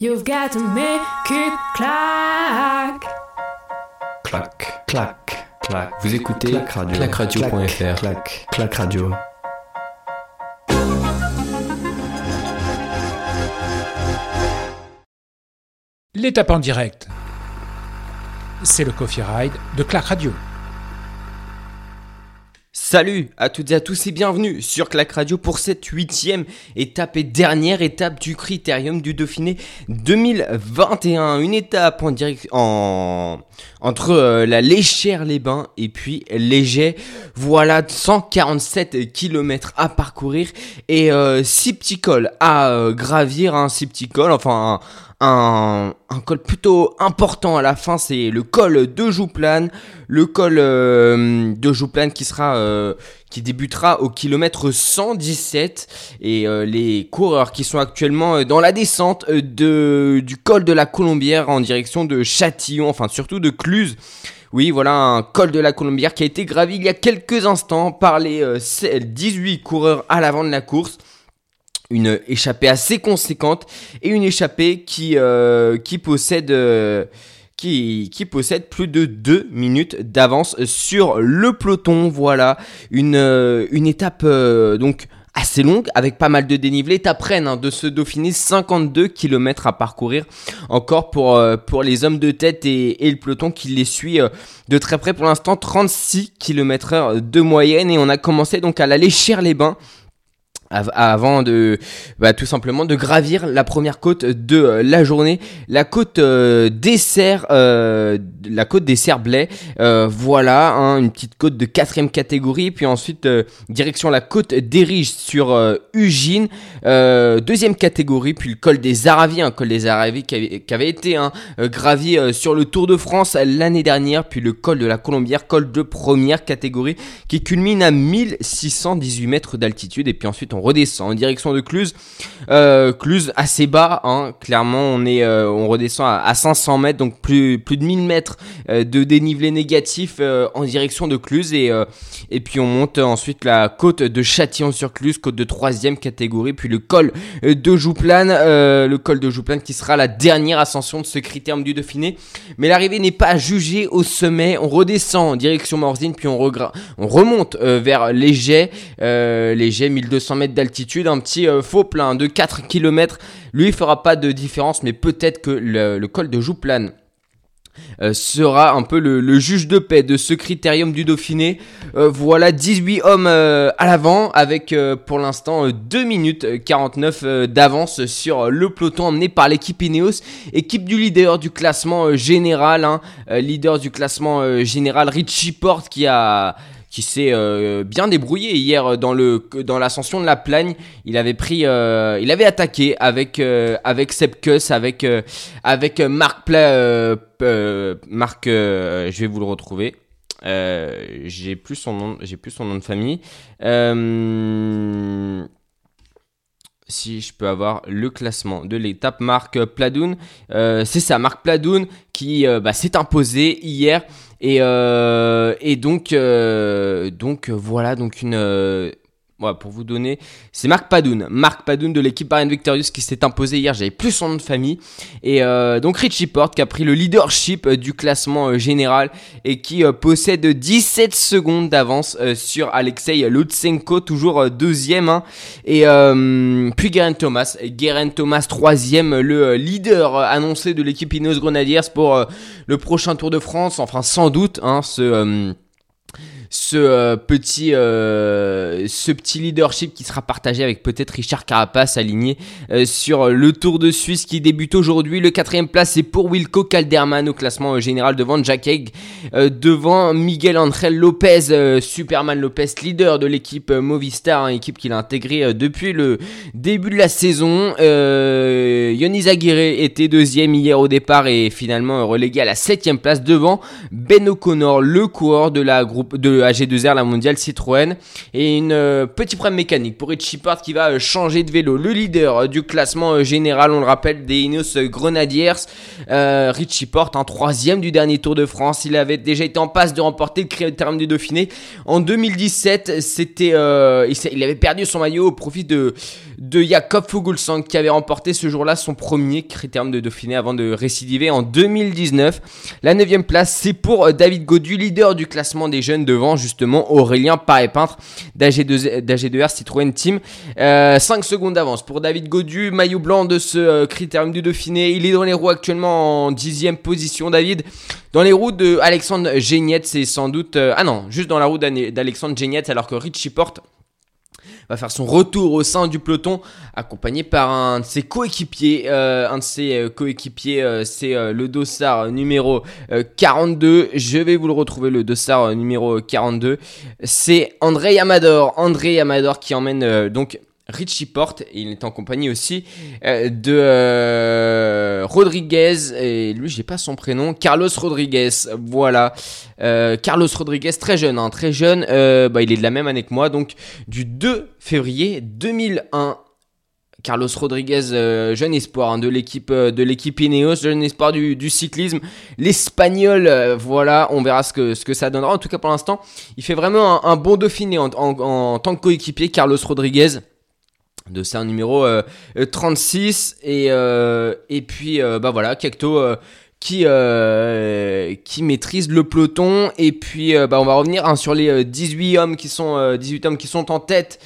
You've got to make it clack. Clac, clac, clac. Vous écoutez Clac radio. clacradio.fr. Clac, clac radio. L'étape en direct, c'est le Coffee Ride de Clac Radio. Salut à toutes et à tous et bienvenue sur Clac Radio pour cette huitième étape et dernière étape du Critérium du Dauphiné 2021. Une étape en direct en entre euh, la Léchère les Bains et puis Léger. Voilà 147 km à parcourir et 6 petits cols à euh, gravir, un 6 petits cols, enfin un, un col plutôt important à la fin, c'est le col de Jouplane, le col euh, de Jouplane qui sera euh, qui débutera au kilomètre 117 et euh, les coureurs qui sont actuellement euh, dans la descente euh, de du col de la Colombière en direction de Châtillon, enfin surtout de Cluse. Oui, voilà un col de la Colombière qui a été gravi il y a quelques instants par les euh, 18 coureurs à l'avant de la course une échappée assez conséquente et une échappée qui, euh, qui possède euh, qui, qui possède plus de 2 minutes d'avance sur le peloton. Voilà une, euh, une étape donc assez longue avec pas mal de dénivelé. Étape hein, de ce Dauphiné, 52 km à parcourir encore pour, pour les hommes de tête et, le peloton qui les suit de très près pour l'instant. 36 km heure de moyenne et on a commencé donc à l'aller cher les bains avant de bah, tout simplement de gravir la première côte de euh, la journée. La côte euh, dessert euh, la côte des Cerblais euh, voilà hein, une petite côte de quatrième catégorie. Puis ensuite euh, direction la côte d'Erige sur Ugine. Deuxième catégorie puis le col des Aravis un col des Aravis qui avait, été hein, gravi sur le Tour de France l'année dernière. Puis le col de la Colombière col de première catégorie qui culmine à 1618 mètres d'altitude. Et puis ensuite on redescend en direction de Cluse. Euh, Cluse assez bas, hein, clairement on euh, on redescend à, à 500 mètres donc plus de 1000 mètres euh, de dénivelé négatif en direction de Cluse et puis on monte ensuite la côte de Châtillon-sur-Cluse, côte de troisième catégorie, puis le col de Jouplane, le col de Jouplane qui sera la dernière ascension de ce critérium du Dauphiné. Mais l'arrivée n'est pas jugée au sommet. On redescend en direction Morzine, puis on, on remonte vers Léger. Léger, 1200 mètres d'altitude. Un petit euh, faux plein de 4 km. Lui, fera pas de différence, mais peut-être que le, col de Jouplane euh, sera un peu le, juge de paix de ce critérium du Dauphiné. Euh, voilà 18 hommes à l'avant avec pour l'instant euh, 2 minutes euh, 49 euh, d'avance sur le peloton emmené par l'équipe Ineos, équipe du leader du classement général, hein, leader du classement général Richie Porte qui a qui s'est euh, bien débrouillé hier dans le dans l'ascension de la Plagne. Il avait pris, euh, il avait attaqué avec euh, avec Sepkus, avec euh, avec Marc Pla, euh, euh, Marc, je vais vous le retrouver. J'ai plus son nom, j'ai plus son nom de famille. Si je peux avoir le classement de l'étape, Marc Pladoun, euh, c'est ça, Marc Pladoun qui euh, bah, s'est imposé hier. Et, euh, et donc euh, donc voilà donc une voilà, pour vous donner, c'est Marc Padoun, Marc Padoun de l'équipe Ariane Victorious qui s'est imposé hier. J'avais plus son nom de famille et euh, donc Richie Porte qui a pris le leadership euh, du classement euh, général et qui euh, possède 17 secondes d'avance sur Alexei Lutsenko, toujours deuxième. hein. Et puis Geraint Thomas, Geraint Thomas troisième, le leader annoncé de l'équipe Ineos Grenadiers pour le prochain Tour de France. Enfin, sans doute, hein, ce ce euh, petit euh, ce petit leadership qui sera partagé avec peut-être Richard Carapace aligné euh, sur le Tour de Suisse qui débute aujourd'hui. Le quatrième place c'est pour Wilco Calderman au classement général devant Jack Egg, devant Miguel Angel Lopez, Superman Lopez, leader de l'équipe Movistar, hein, équipe qu'il a intégrée depuis le début de la saison. Yonis Aguirre était deuxième hier au départ et finalement relégué à la septième place devant Ben O'Connor, le coureur de la groupe de AG2R, la mondiale Citroën, et une euh, petit problème mécanique pour Richie Porte qui va euh, changer de vélo. Le leader euh, du classement général, on le rappelle, des Ineos Grenadiers, Richie Porte, en troisième du dernier Tour de France. Il avait déjà été en passe de remporter le critérium du Dauphiné en 2017. C'était, il avait perdu son maillot au profit de de Jakob Fuglsang qui avait remporté ce jour-là son premier critérium de Dauphiné avant de récidiver en 2019. La 9 place, c'est pour David Godu, leader du classement des jeunes devant justement Aurélien Paré-Peintre d'AG2R Citroën Team. 5 euh, secondes d'avance pour David Godu, maillot blanc de ce euh, critérium du Dauphiné. Il est dans les roues actuellement en 10 position. David, dans les roues de Alexandre Géniette, c'est sans doute... Euh, ah non, juste dans la roue d'Alexandre Géniette alors que Richie Porte va faire son retour au sein du peloton, accompagné par un de ses coéquipiers. Euh, un de ses euh, coéquipiers, euh, c'est le dossard numéro 42. Je vais vous le retrouver, le dossard numéro 42. C'est André Amador. André Amador qui emmène donc Richie Porte, il est en compagnie aussi euh, de euh, Rodriguez, et lui j'ai pas son prénom, Carlos Rodriguez, voilà. Euh, Carlos Rodriguez, très jeune, hein, très jeune, bah, il est de la même année que moi, donc du 2 février 2001. Carlos Rodriguez, jeune espoir hein, de l'équipe de l'équipe Ineos, jeune espoir du, cyclisme, l'espagnol, voilà, on verra ce que, ce que ça donnera. En tout cas pour l'instant, il fait vraiment un, bon Dauphiné en, en tant que coéquipier, Carlos Rodriguez de un numéro 36 euh, et euh, et puis euh, bah voilà Kekto qui maîtrise le peloton et puis bah on va revenir hein, sur les 18 hommes qui sont 18 hommes qui sont en tête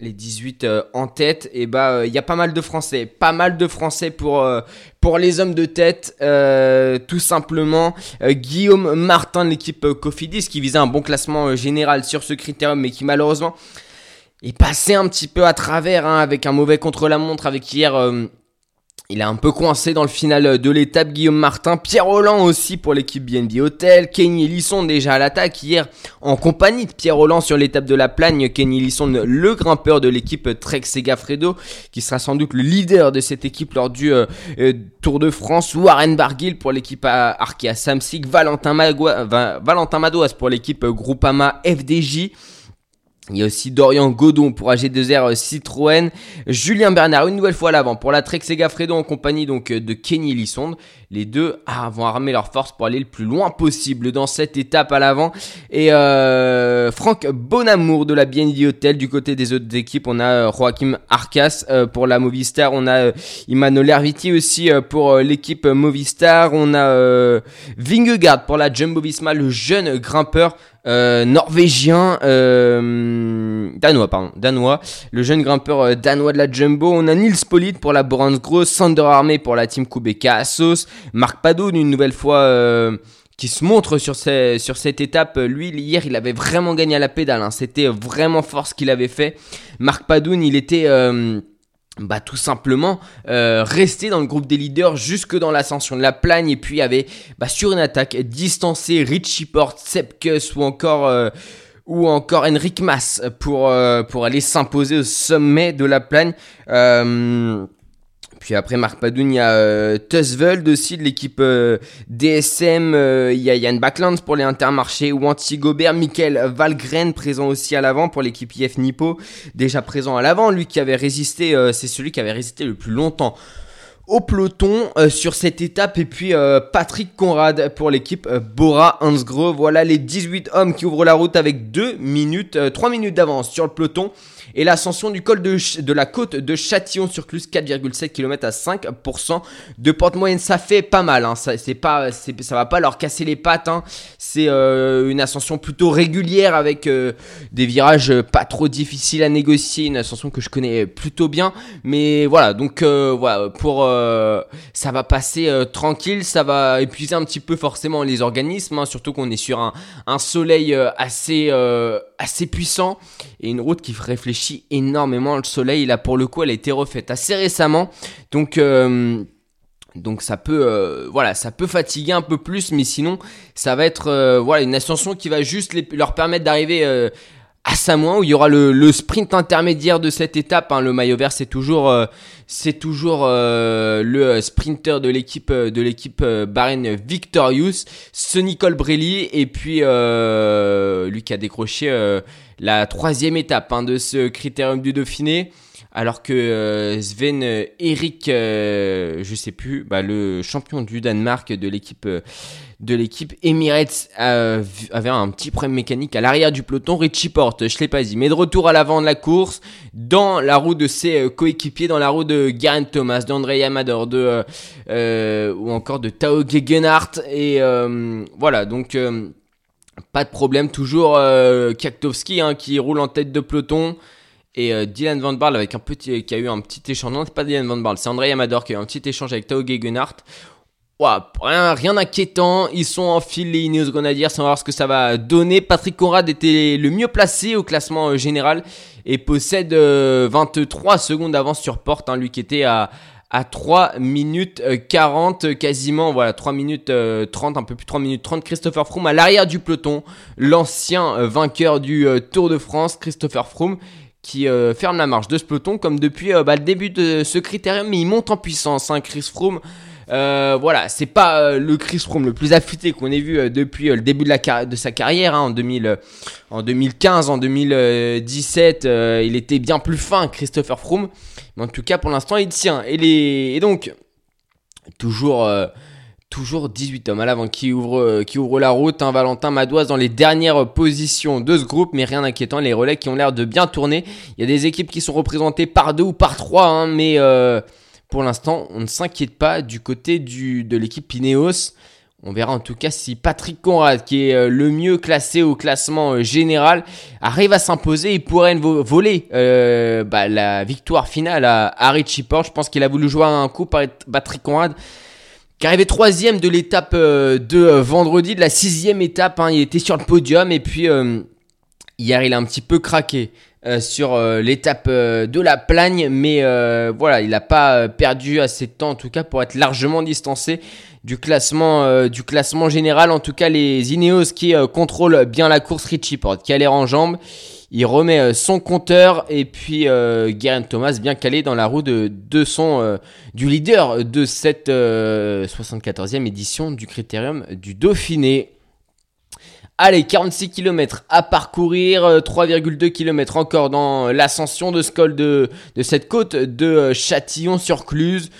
les 18 en tête et bah il y a pas mal de français pas mal de français pour pour les hommes de tête tout simplement. Guillaume Martin de l'équipe Cofidis qui visait un bon classement général sur ce critérium mais qui malheureusement il passait un petit peu à travers hein, avec un mauvais contre-la-montre avec hier. Euh, il est un peu coincé dans le final de l'étape. Guillaume Martin, Pierre Roland aussi pour l'équipe BNB Hotel. Kenny Lisson déjà à l'attaque hier en compagnie de Pierre Roland sur l'étape de la Plagne. Kenny Lisson, le grimpeur de l'équipe Trek Segafredo, qui sera sans doute le leader de cette équipe lors du euh, euh, Tour de France. Warren Barguil pour l'équipe Arkea Samsic. Valentin, Valentin Madouas pour l'équipe Groupama FDJ. Il y a aussi Dorian Godon pour AG2R euh, Citroën, Julien Bernard une nouvelle fois à l'avant pour la Trek Segafredo en compagnie donc euh, de Kenny Lissonde. Les deux ah, vont armer leurs forces pour aller le plus loin possible dans cette étape à l'avant. Et euh, Franck Bonamour de la BND Hotel du côté des autres équipes, on a euh, Joachim Arcas pour la Movistar, on a Emmanuel Herviti aussi pour l'équipe Movistar, on a Vingegaard pour la Jumbo Visma, le jeune grimpeur euh, norvégien, euh, danois, pardon, danois, le jeune grimpeur euh, danois de la Jumbo. On a Nils Polit pour la Borans Gross, Sander Armé pour la team Kubeka Assos, Marc Padoun une nouvelle fois qui se montre sur, cette étape. Lui, hier, il avait vraiment gagné à la pédale. Hein. C'était vraiment fort ce qu'il avait fait. Marc Padoun, il était bah tout simplement euh, rester dans le groupe des leaders jusque dans l'ascension de la plagne et puis avait bah, sur une attaque distancé Richie Porte, Sepkus ou encore euh, ou encore Henrik Mas pour euh, pour aller s'imposer au sommet de la plagne. Après Marc Padoun, il y a euh, aussi de l'équipe euh, DSM. Euh, il y a Yann Backlands pour les intermarchés. Wanty Gobert, Michael Valgren présent aussi à l'avant pour l'équipe IF Nippo. Déjà présent à l'avant, lui qui avait résisté, euh, c'est celui qui avait résisté le plus longtemps au peloton sur cette étape et puis Patrick Conrad pour l'équipe Bora Hansgrohe. Voilà les 18 hommes qui ouvrent la route avec 2 minutes, 3 minutes d'avance sur le peloton et l'ascension du col de, la côte de Châtillon-sur-Cluse, 4,7 km à 5% de pente moyenne. Ça fait pas mal, hein. ça, c'est pas, ça va pas leur casser les pattes. Hein. C'est euh, une ascension plutôt régulière avec euh, des virages pas trop difficiles à négocier, une ascension que je connais plutôt bien. Mais voilà, donc euh, voilà, pour ça va passer tranquille, ça va épuiser un petit peu forcément les organismes, hein. surtout qu'on est sur un, un soleil assez, assez puissant et une route qui réfléchit énormément. Le soleil, là, pour le coup, elle a été refaite assez récemment. Donc. Euh, donc ça peut, euh, voilà, ça peut fatiguer un peu plus, mais sinon ça va être, euh, voilà, une ascension qui va juste leur permettre d'arriver à Samoin où il y aura le, sprint intermédiaire de cette étape. Hein. Le maillot vert, c'est toujours, c'est toujours le sprinter de l'équipe de l'équipe Bahrain Victorious, ce Nicole Brelli, et puis lui qui a décroché la troisième étape hein, de ce critérium du Dauphiné alors que euh, Sven euh, Erik, euh, je sais plus, bah, le champion du Danemark de l'équipe euh, de l'équipe Emirates euh, avait un petit problème mécanique à l'arrière du peloton. Richie Porte, je l'ai pas dit, mais de retour à l'avant de la course, dans la roue de ses euh, coéquipiers, dans la roue de Garen Thomas, d'André Amador, de euh, ou encore de Tao Gegenhardt et voilà donc. pas de problème, toujours Kaktowski hein, qui roule en tête de peloton et Dylan Van Barle avec un petit, qui a eu un petit échange. Non, c'est pas Dylan Van Barle, c'est André Amador qui a eu un petit échange avec Tao Gegenhardt. Rien, rien d'inquiétant, ils sont en file les Ineos Grenadiers, on va voir ce que ça va donner. Patrick Conrad était le mieux placé au classement euh, général et possède euh, 23 secondes d'avance sur Porte, hein, lui qui était à, à 3 minutes euh, 40 euh, quasiment, voilà 3 minutes euh, 30, un peu plus de 3 minutes 30. Christopher Froome à l'arrière du peloton, l'ancien euh, vainqueur du euh, Tour de France, Christopher Froome qui euh, ferme la marche de ce peloton comme depuis euh, bah, le début de ce critérium, mais il monte en puissance, hein, Chris Froome. Euh, voilà, c'est pas euh, le Chris Froome le plus affûté qu'on ait vu euh, depuis le début de, la sa carrière hein, en, 2000, euh, en 2015, en 2017, euh, il était bien plus fin, Christopher Froome. Mais en tout cas, pour l'instant, il tient. Et, donc, toujours, toujours 18 hommes à l'avant qui ouvrent la route. hein. Valentin Madoise dans les dernières positions de ce groupe, mais rien d'inquiétant. Les relais qui ont l'air de bien tourner. Il y a des équipes qui sont représentées par deux ou par trois, hein, mais pour l'instant, on ne s'inquiète pas du côté de l'équipe Ineos. On verra en tout cas si Patrick Conrad, qui est euh, le mieux classé au classement euh, général, arrive à s'imposer et pourrait vo- voler euh, bah, la victoire finale à, à Richie. Je pense qu'il a voulu jouer un coup par Patrick Conrad, qui arrivait troisième de l'étape de vendredi, de la sixième étape. hein. il était sur le podium et puis hier il a un petit peu craqué. Euh, sur euh, l'étape euh, de la plagne, mais voilà, il n'a pas perdu assez de temps en tout cas pour être largement distancé du classement, du classement général. En tout cas, les Ineos qui contrôlent bien la course, Richie Porte qui a l'air en jambes. Il remet son compteur et puis Geraint Thomas bien calé dans la roue de, de son du leader de cette euh, 74e édition du Critérium du Dauphiné. Allez, 46 km à parcourir, euh, 3,2 km encore dans l'ascension de ce col de, de cette côte de euh, Châtillon-sur-Cluse.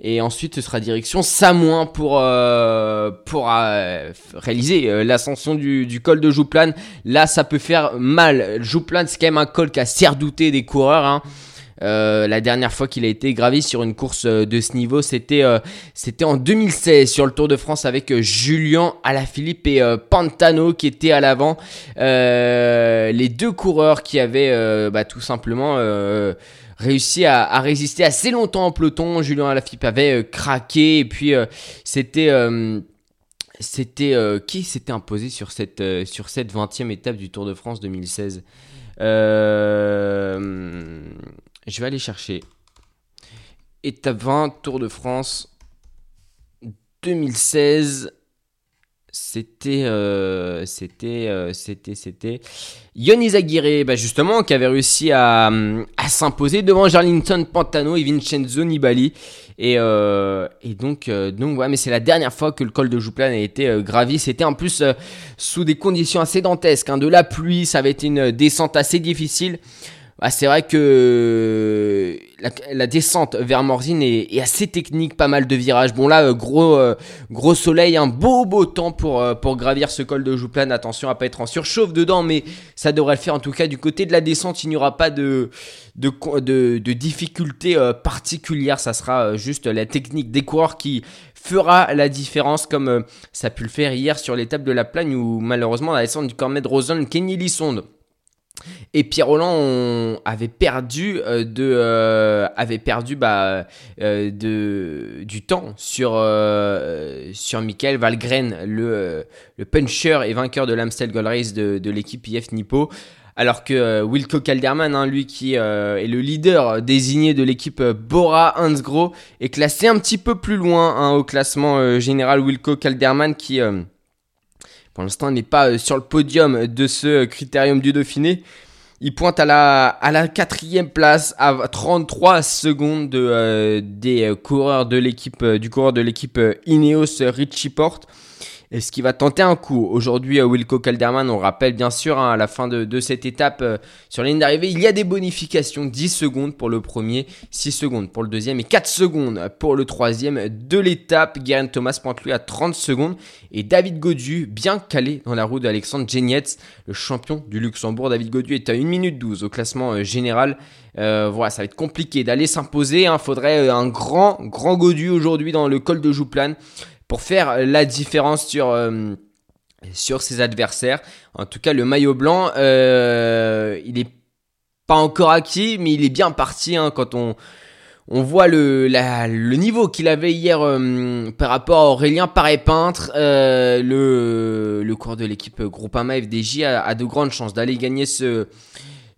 Et ensuite, ce sera direction Samoin pour, euh, pour euh, réaliser euh, l'ascension du, col de Jouplane. Là, ça peut faire mal. Jouplane, c'est quand même un col qui a si redouté des coureurs. Hein. Euh, la dernière fois qu'il a été gravi sur une course euh, de ce niveau, c'était euh, en 2016 sur le Tour de France avec Julien Alaphilippe et Pantano qui étaient à l'avant. Les deux coureurs qui avaient bah, tout simplement réussi à, résister assez longtemps en peloton. Julien Alaphilippe avait craqué et puis c'était c'était qui s'était imposé sur cette sur cette 20e étape du Tour de France 2016 Euh, je vais aller chercher. Étape 20 Tour de France 2016 c'était euh, c'était euh, c'était c'était Yonis Aguirre bah justement qui avait réussi à, à s'imposer devant Jarlinton Pantano et Vincenzo Nibali. Et, euh, et donc euh, donc ouais mais c'est la dernière fois que le col de Jouplane a été euh, gravi. C'était en plus euh, sous des conditions assez dantesques hein, de la pluie ça avait été une descente assez difficile bah, c'est vrai que la, descente vers Morzine est, assez technique, pas mal de virages. Bon là, euh, gros, euh, gros soleil, un beau beau temps pour, euh, pour gravir ce col de Jouplane. Attention à pas être en surchauffe dedans, mais ça devrait le faire. En tout cas, du côté de la descente, il n'y aura pas de, de, de, de difficultés particulières. Ça sera juste la technique des coureurs qui fera la différence, comme ça a pu le faire hier sur l'étape de la Plagne, où malheureusement la descente du Cormet de Rosen, Kenny Lissonde et Pierre Roland avait perdu euh, euh, bah, euh, du temps sur sur Michael Valgren le le puncher et vainqueur de l'Amstel Gold Race de, de l'équipe IF Nippo alors que Wilco Calderman, hein, lui qui est le leader désigné de l'équipe Bora Hansgrohe, est classé un petit peu plus loin hein, au classement général. Wilco Calderman qui, pour l'instant, n'est pas euh, sur le podium de ce critérium du Dauphiné. Il pointe à la, à la quatrième place à 33 secondes de, euh, des euh, coureurs de l'équipe, du coureur de l'équipe Ineos Richie Porte. Est-ce qu'il va tenter un coup Aujourd'hui, euh, Wilco Calderman, on rappelle bien sûr hein, à la fin de, cette étape euh, sur la ligne d'arrivée, il y a des bonifications 10 secondes pour le premier, 6 secondes pour le deuxième et 4 secondes pour le troisième de l'étape. Guerin Thomas pointe lui à 30 secondes et David Godu, bien calé dans la roue d'Alexandre Genietz, le champion du Luxembourg. David Godu est à 1 minute 12 au classement euh, général. voilà, ça va être compliqué d'aller s'imposer. Il hein. faudrait un grand, grand Godu aujourd'hui dans le col de Jouplane pour faire la différence sur, euh, sur ses adversaires. En tout cas, le maillot blanc, euh, il est pas encore acquis, mais il est bien parti hein, quand on, on voit le, le niveau qu'il avait hier euh, par rapport à Aurélien Paré-Peintre. le, le cours de l'équipe Groupama FDJ a, a de grandes chances d'aller gagner ce,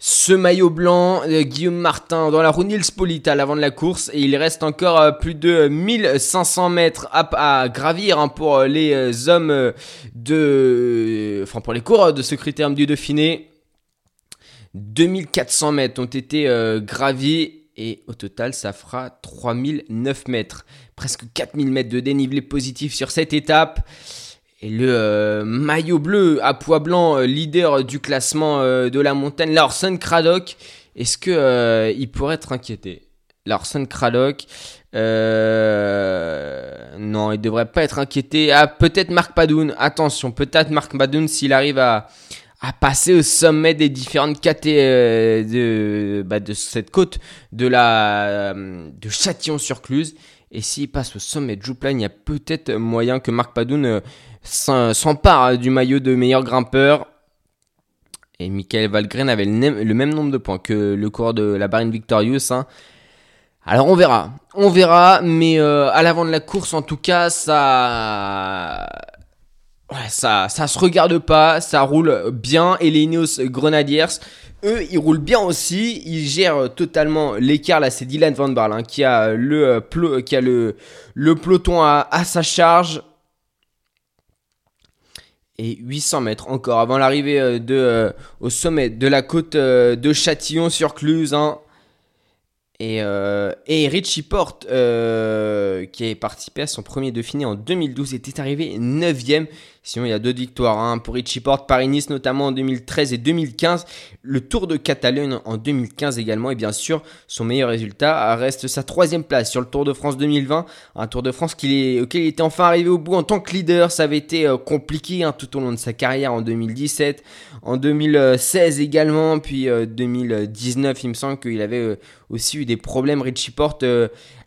ce maillot blanc, euh, Guillaume Martin dans la roue Nils à l'avant de la course et il reste encore euh, plus de 1500 mètres à, gravir hein, pour euh, les hommes de, enfin pour les coureurs de ce critérium du Dauphiné. 2400 mètres ont été gravis et au total ça fera 3009 mètres, presque 4000 mètres de dénivelé positif sur cette étape. Et le euh, maillot bleu à poids blanc, euh, leader du classement euh, de la montagne, Larsen Craddock, est-ce que il pourrait être inquiété? Larsen Craddock, non, il devrait pas être inquiété. Ah, peut-être Marc Padoun, attention, peut-être Marc Padoun s'il arrive à, à passer au sommet des différentes catégories de, bah, de cette côte de la de Châtillon-sur-Cluse. Et s'il passe au sommet de Jouplane, il y a peut-être moyen que Marc Padoun s'empare du maillot de meilleur grimpeur. Et Michael Valgren avait le, même nombre de points que le coureur de la Barine Victorious. Hein. Alors on verra, on verra, mais euh, à l'avant de la course en tout cas, ça, ça, ça se regarde pas, ça roule bien. Et les Ineos Grenadiers, eux, ils roulent bien aussi, ils gèrent totalement l'écart. Là, c'est Dylan Van Barle hein, qui a le, euh, qui a le, peloton à, sa charge et 800 mètres encore avant l'arrivée euh, euh, au sommet de la côte euh, de Châtillon sur Cluse. Hein. Et, et, Richie Porte, qui a participé à son premier Dauphiné en 2012, était arrivé 9ème. Sinon, il y a d'autres victoires hein, pour Richie Porte, Paris-Nice notamment en 2013 et 2015. Le Tour de Catalogne en 2015 également. Et bien sûr, son meilleur résultat reste sa troisième place sur le Tour de France 2020. Un Tour de France auquel il était enfin arrivé au bout en tant que leader. Ça avait été euh, compliqué hein, tout au long de sa carrière en 2017, en 2016 également. Puis 2019, euh, il me semble qu'il avait euh, aussi eu des problèmes. Richie Porte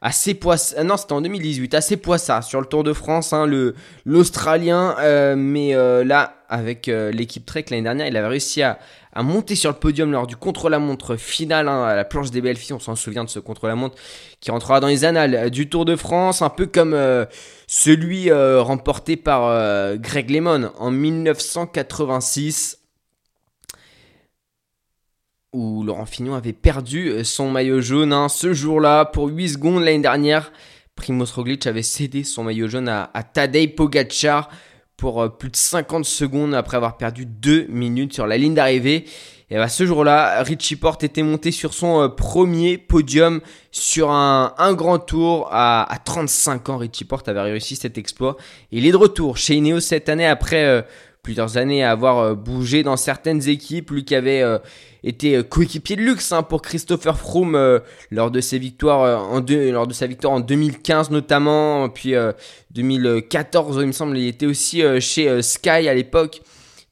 assez poissard. Non, c'était en 2018, assez poissard sur le Tour de France. Hein, le l'Australien. Euh, mais euh, là, avec euh, l'équipe Trek l'année dernière, il avait réussi à, monter sur le podium lors du contre-la-montre final hein, à la planche des belles. On s'en souvient de ce contre-la-montre qui rentrera dans les annales du Tour de France, un peu comme celui remporté par Greg Lemon en 1986 où Laurent Fignon avait perdu son maillot jaune hein, ce jour-là pour 8 secondes l'année dernière. Primoz Roglic avait cédé son maillot jaune à, à Tadej Pogacar pour euh, plus de 50 secondes après avoir perdu 2 minutes sur la ligne d'arrivée. Et bah, ce jour-là, Richie Porte était monté sur son euh, premier podium sur un, grand tour à, 35 ans. Richie Porte avait réussi cet exploit. il est de retour chez Ineos cette année après euh, plusieurs années à avoir bougé dans certaines équipes. Lui qui avait était euh, coéquipier de luxe hein, pour Christopher Froome euh, lors de ses victoires euh, en lors de sa victoire en 2015 notamment, puis 2014 il me semble, il était aussi chez Sky à l'époque.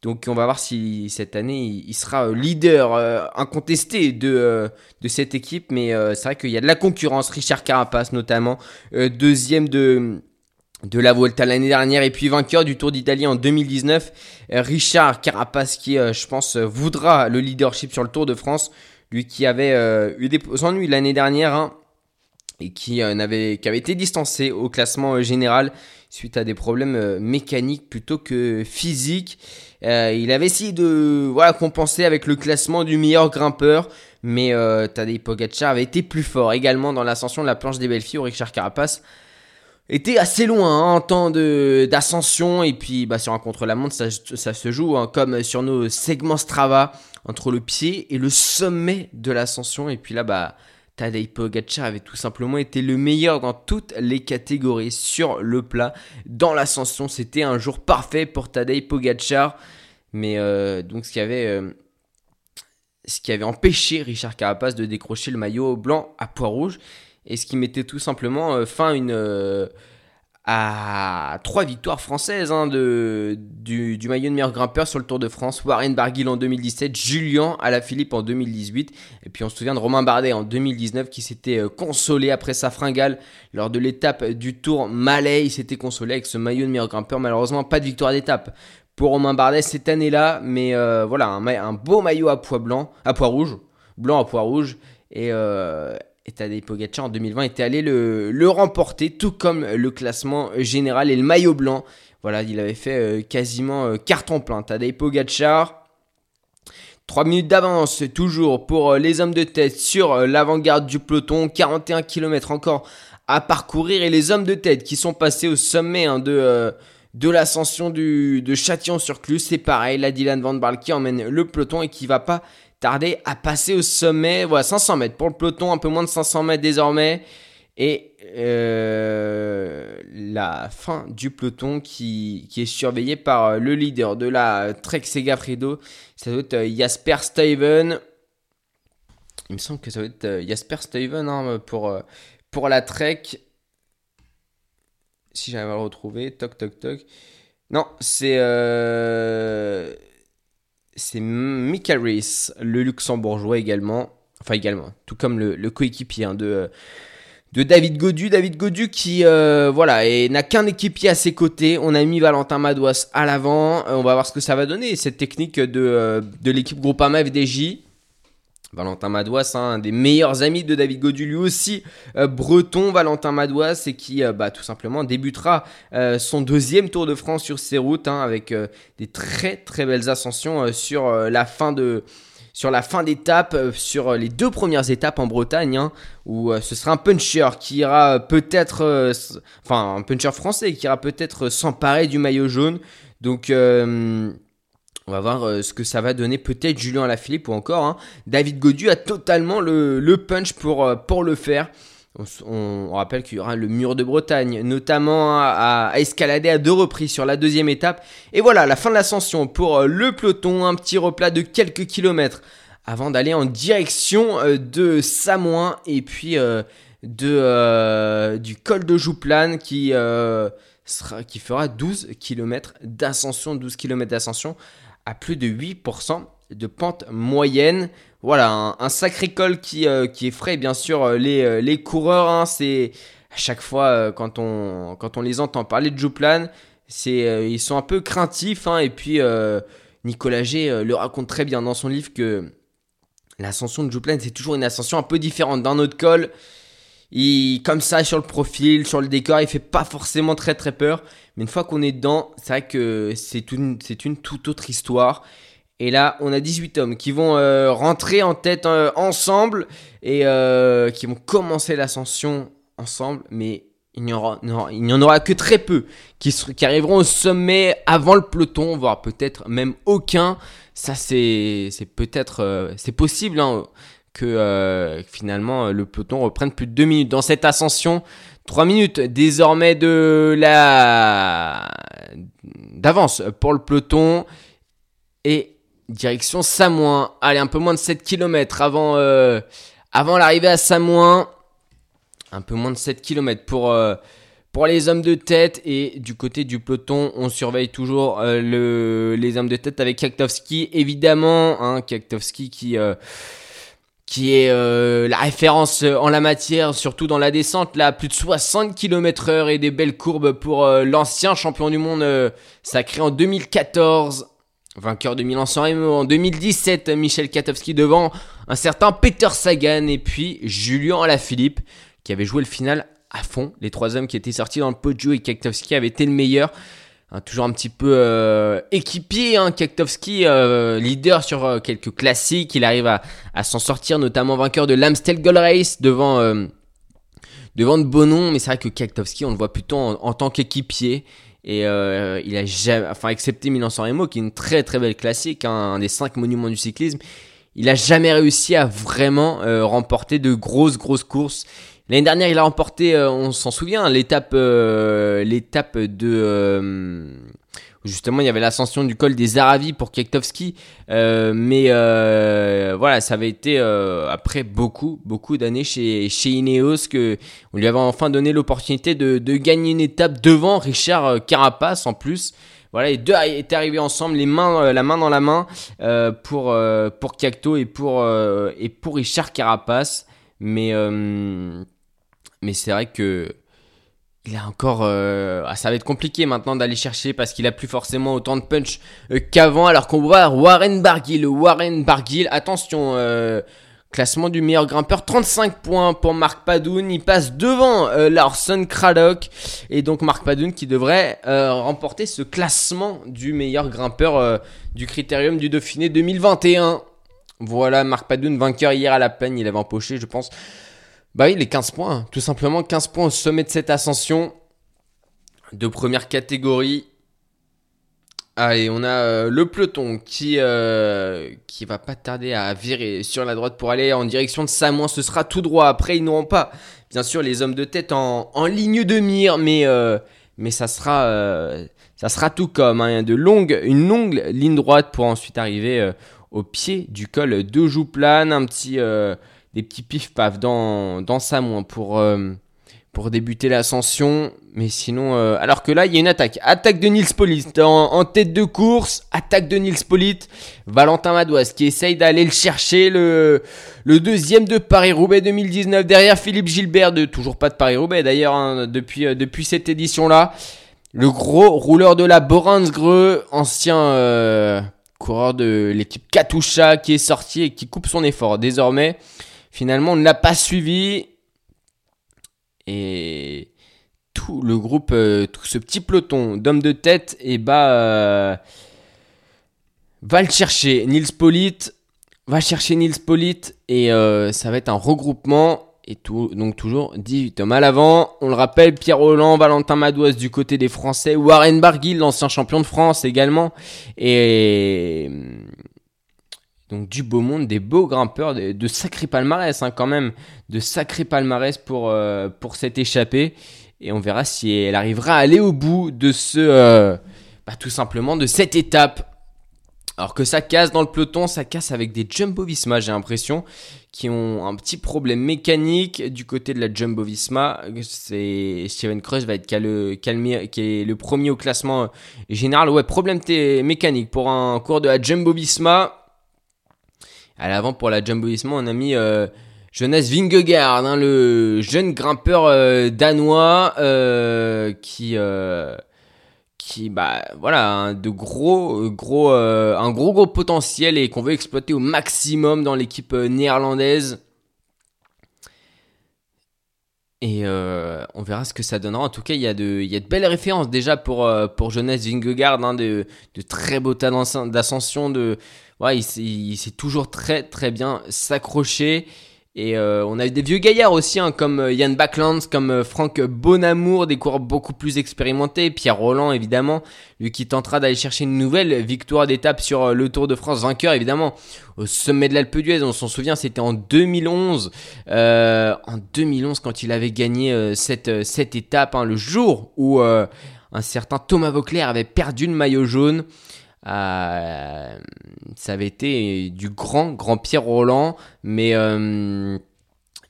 Donc on va voir si cette année il sera leader incontesté de, de cette équipe. Mais c'est vrai qu'il y a de la concurrence. Richard Carapace notamment, deuxième de, de la Volta l'année dernière et puis vainqueur du Tour d'Italie en 2019. Euh, Richard Carapace qui, euh, je pense, euh, voudra le leadership sur le Tour de France. Lui qui avait eu des ennuis l'année dernière hein, et qui, n'avait, qui avait été distancé au classement général suite à des problèmes mécaniques plutôt que physiques. il avait essayé de voilà, compenser avec le classement du meilleur grimpeur. Mais Tadej Pogacar avait été plus fort également dans l'ascension de la planche des belles filles. Richard Carapace était assez loin hein, en temps d'ascension et puis bah, sur un contre-la-montre ça, se joue hein, comme sur nos segments Strava entre le pied et le sommet de l'ascension et puis là bah Tadej Pogacar avait tout simplement été le meilleur dans toutes les catégories sur le plat. Dans l'ascension, c'était un jour parfait pour Tadej Pogacar. Mais euh, donc ce qui avait euh, ce qui avait empêché Richard Carapace de décrocher le maillot blanc à poids rouge et ce qui mettait tout simplement euh, fin une à trois victoires françaises hein, de, du, maillot de meilleur grimpeur sur le Tour de France. Warren Barguil en 2017, Julien Alaphilippe en 2018. Et puis on se souvient de Romain Bardet en 2019 qui s'était euh, consolé après sa fringale lors de l'étape du Tour Malais. Il s'était consolé avec ce maillot de meilleur grimpeur. Malheureusement, pas de victoire d'étape pour Romain Bardet cette année-là. Mais euh, voilà, un, beau maillot à poids blanc, à rouge. Blanc à poids rouge. Et, euh, et Tadej Pogacar en 2020 était allé le, remporter, tout comme le classement général et le maillot blanc. Voilà, il avait fait euh, quasiment euh, carton plein. Tadej Pogacar, 3 minutes d'avance toujours pour euh, les hommes de tête sur l'avant-garde du peloton. 41 km encore à parcourir et les hommes de tête qui sont passés au sommet hein, de, l'ascension de Châtillon-sur-Cluse. C'est pareil, la Dylan Van Barl qui emmène le peloton et qui va pas tarder à passer au sommet. Voilà, 500 mètres pour le peloton, un peu moins de 500 mètres désormais. Et euh, la fin du peloton qui, est surveillé par le leader de la Trek Segafredo. Ça doit être euh, Jasper Steven. Il me semble que ça doit être euh, Jasper Steven hein, pour, pour la Trek. Si j'arrive à le retrouver. Toc, toc, toc. Non, c'est c'est Mika le luxembourgeois également. Enfin, également, tout comme le, coéquipier hein, de, de David Godu. David Godu qui, euh, voilà, n'a qu'un équipier à ses côtés. On a mis Valentin Madouas à l'avant. Euh, on va voir ce que ça va donner, cette technique de, euh, de l'équipe Groupama FDJ. Valentin Madouas, un des meilleurs amis de David Godu, lui aussi euh, breton, Valentin Madouas, et qui euh, bah, tout simplement débutera euh, son deuxième Tour de France sur ses routes, hein, avec des très très belles ascensions sur la fin de sur la fin d'étape, sur les deux premières étapes en Bretagne, hein, où ce sera un puncher qui ira peut-être, enfin un puncher français qui ira peut-être s'emparer du maillot jaune. Donc on va voir euh, ce que ça va donner peut-être Julien Alaphilippe ou encore hein. David Godu a totalement le, punch pour, euh, pour le faire. On, rappelle qu'il y aura le mur de Bretagne, notamment à, escalader à deux reprises sur la deuxième étape. Et voilà, la fin de l'ascension pour euh, le peloton, un petit replat de quelques kilomètres avant d'aller en direction de Samoin et puis de, du col de Jouplane qui, qui fera 12 km d'ascension, 12 km d'ascension à plus de 8% de pente moyenne. Voilà, un, sacré col qui, euh, qui effraie bien sûr euh, les, euh, les coureurs. Hein. c'est à chaque fois quand, on, quand on les entend parler de Jouplan, c'est ils sont un peu craintifs. Hein. et puis Nicolas G le raconte très bien dans son livre que l'ascension de Jouplan, c'est toujours une ascension un peu différente d'un autre col. Il, comme ça, sur le profil, sur le décor, il fait pas forcément très très peur. Mais une fois qu'on est dedans, c'est vrai que c'est une, c'est une toute autre histoire. Et là, on a 18 hommes qui vont euh, rentrer en tête euh, ensemble et euh, qui vont commencer l'ascension ensemble. Mais il n'y, n'y en aura que très peu qui, qui arriveront au sommet avant le peloton, voire peut-être même aucun. Ça, c'est, c'est peut-être, c'est possible. Hein que euh, finalement le peloton reprenne plus de 2 minutes dans cette ascension. 3 minutes désormais de la d'avance pour le peloton et direction Samoin. Allez, un peu moins de 7 km avant, euh, avant l'arrivée à Samoin. Un peu moins de 7 km pour, euh, pour les hommes de tête. Et du côté du peloton, on surveille toujours le, les hommes de tête avec Kaktowski. Évidemment, hein, Kaktowski qui qui est euh, la référence en la matière, surtout dans la descente, là, plus de 60 km heure et des belles courbes pour euh, l'ancien champion du monde euh, sacré en 2014, vainqueur de Milan-San Remo en 2017, Michel Katowski devant un certain Peter Sagan et puis Julien Alaphilippe qui avait joué le final à fond. Les trois hommes qui étaient sortis dans le podio et Katowski avait été le meilleur. Hein, toujours un petit peu euh, équipier, hein, euh, leader sur euh, quelques classiques. Il arrive à, s'en sortir, notamment vainqueur de l'Amstel Gold Race devant, devant de noms. Mais c'est vrai que Kaktowski, on le voit plutôt en, tant qu'équipier. Et il a jamais, enfin, excepté Milan-San Remo, qui est une très très belle classique, hein, un des cinq monuments du cyclisme. il a jamais réussi à vraiment euh, remporter de grosses grosses courses. L'année dernière, il a remporté, euh, on s'en souvient, l'étape euh, l'étape de justement il y avait l'ascension du col des Aravis pour Kektovski, mais voilà, ça avait été après beaucoup beaucoup d'années chez chez Ineos que on lui avait enfin donné l'opportunité de, gagner une étape devant Richard Carapace en plus. Voilà, les deux étaient arrivés ensemble, les mains, euh, la main dans la main euh, pour euh, pour et pour et pour Richard Carapace. Mais mais c'est vrai que il a encore, ah, ça va être compliqué maintenant d'aller chercher parce qu'il a plus forcément autant de punch qu'avant. Alors qu'on voit Warren Barguil, Warren Barguil, attention, Classement du meilleur grimpeur, 35 points pour Marc Padoun. Il passe devant euh, Larson Craddock. Et donc Marc Padoun qui devrait euh, remporter ce classement du meilleur grimpeur euh, du Critérium du Dauphiné 2021. Voilà, Marc Padoun, vainqueur hier à la peine. Il avait empoché, je pense. Bah oui, les 15 points. Tout simplement 15 points au sommet de cette ascension de première catégorie. Allez, on a euh, le peloton qui euh, qui va pas tarder à virer sur la droite pour aller en direction de Samoin. Ce sera tout droit. Après, ils n'auront pas, bien sûr, les hommes de tête en, ligne de mire, mais mais ça sera euh, ça sera tout comme hein, de longue une longue ligne droite pour ensuite arriver au pied du col de Jouplane. Un petit des petits pif paf dans dans Samoin pour pour débuter l'ascension. Mais sinon, euh, alors que là, il y a une attaque. Attaque de Nils Polit en, tête de course. Attaque de Nils Polit. Valentin Madouas qui essaye d'aller le chercher. Le, le deuxième de Paris-Roubaix 2019. Derrière Philippe Gilbert. De, toujours pas de Paris-Roubaix d'ailleurs hein, depuis, euh, depuis cette édition-là. Le gros rouleur de la Boransgreux. Ancien euh, coureur de l'équipe Katusha qui est sorti et qui coupe son effort. Désormais, finalement, on ne l'a pas suivi. Et tout le groupe, euh, tout ce petit peloton d'hommes de tête, et eh bah, euh, va le chercher. Nils Polite va chercher Nils Polite et euh, ça va être un regroupement. Et tout, donc toujours 18 hommes à l'avant. On le rappelle, Pierre Roland, Valentin Madouas du côté des Français, Warren Barguil, l'ancien champion de France également. Et donc du beau monde, des beaux grimpeurs, de, sacrés palmarès hein, quand même, de sacrés palmarès pour, euh, pour cette échappée. Et on verra si elle arrivera à aller au bout de ce, euh, bah, tout simplement de cette étape. Alors que ça casse dans le peloton, ça casse avec des Jumbo Visma, j'ai l'impression, qui ont un petit problème mécanique du côté de la Jumbo Visma. Steven Kreuz va être qui est le premier au classement général. Ouais, problème mécanique pour un cours de la Jumbo Visma. À l'avant pour la Jumbo on a mis euh, Jonas Vingegaard, hein, le jeune grimpeur euh, danois euh, qui qui bah voilà de gros gros un gros potentiel et qu'on veut exploiter au maximum dans l'équipe néerlandaise. Et on verra ce que ça donnera. En tout cas, il y a de, belles références déjà pour, pour Jonas Vingegaard, hein, de, de très beaux talents d'ascension, de, ouais, il, s'est toujours très très bien s'accrocher. Et euh, on a eu des vieux gaillards aussi, hein, comme Yann euh, Backlands, comme euh, Franck Bonamour, des coureurs beaucoup plus expérimentés. Pierre Roland, évidemment, lui qui tentera d'aller chercher une nouvelle victoire d'étape sur le Tour de France, vainqueur, évidemment, au sommet de l'Alpe d'Huez. On s'en souvient, c'était en 2011. en 2011, quand il avait gagné cette, cette étape, hein, le jour où un certain Thomas Vauclair avait perdu le maillot jaune. Euh, ça avait été du grand, grand Pierre Roland, mais, euh,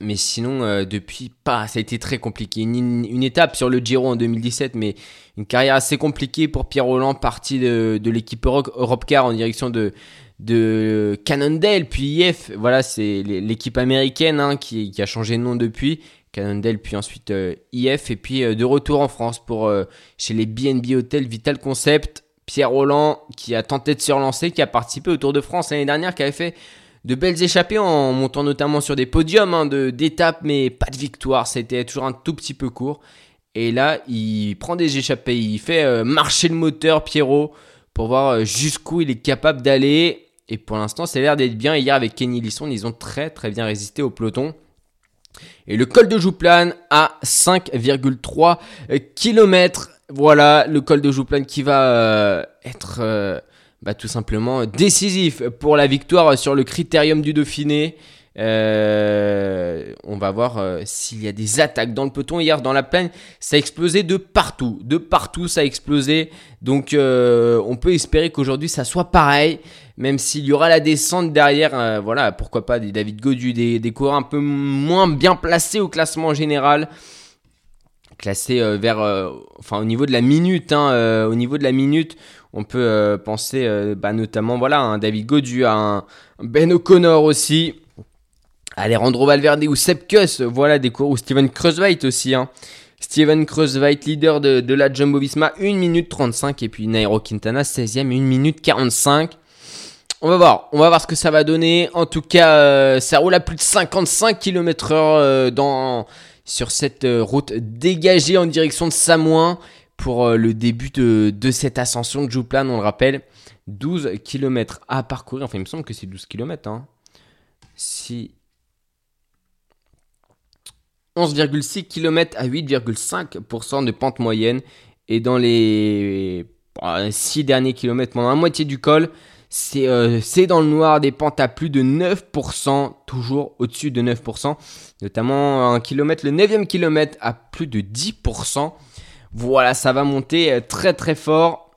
mais sinon, euh, depuis, pas, ça a été très compliqué. Une, étape sur le Giro en 2017, mais une carrière assez compliquée pour Pierre Roland, parti de, l'équipe Europcar en direction de, de Cannondale, puis IF. Voilà, c'est l'équipe américaine hein, qui, a changé de nom depuis. Cannondale, puis ensuite IF, et puis de retour en France pour chez les BNB Hotel Vital Concept. Pierre Roland qui a tenté de se relancer, qui a participé au Tour de France l'année dernière, qui avait fait de belles échappées en montant notamment sur des podiums hein, d'étapes, mais pas de victoire. C'était toujours un tout petit peu court. Et là, il prend des échappées, il fait euh, marcher le moteur Pierrot pour voir euh, jusqu'où il est capable d'aller. Et pour l'instant, a l'air d'être bien. Hier, avec Kenny Lisson, ils ont très très bien résisté au peloton. Et le col de Jouplane à 5,3 km voilà, le col de Jouplane qui va euh, être euh, bah, tout simplement décisif pour la victoire sur le critérium du Dauphiné. Euh, on va voir s'il y a des attaques dans le peloton. Hier, dans la plaine, ça a explosé de partout. De partout, ça a explosé. Donc, on peut espérer qu'aujourd'hui, ça soit pareil. Même s'il y aura la descente derrière, voilà, pourquoi pas des David Godu, des, des coureurs un peu moins bien placés au classement général classés vers, enfin au niveau de la minute, hein, au niveau de la minute, on peut penser bah, notamment voilà un David Godu, à un Ben O'Connor aussi, Alejandro Valverde ou Sepp voilà des cours, ou Steven Kreuzweit aussi. Hein. Steven Kreuzweit, leader de, la Jumbo Visma, 1 minute 35. Et puis Nairo Quintana, 16e, 1 minute 45. On va voir, on va voir ce que ça va donner. En tout cas, euh, ça roule à plus de 55 km/h euh, dans, sur cette euh, route dégagée en direction de Samoin pour le début de, cette ascension de Jouplan, on le rappelle. 12 km à parcourir, enfin il me semble que c'est 12 km. Hein. Si 11,6 km à 8,5% de pente moyenne. Et dans les 6 derniers kilomètres, pendant la moitié du col, euh, c'est dans le noir des pentes à plus de 9%, toujours au-dessus de 9%. Notamment un kilomètre, le 9e kilomètre à plus de 10%. Voilà, ça va monter euh, très très fort.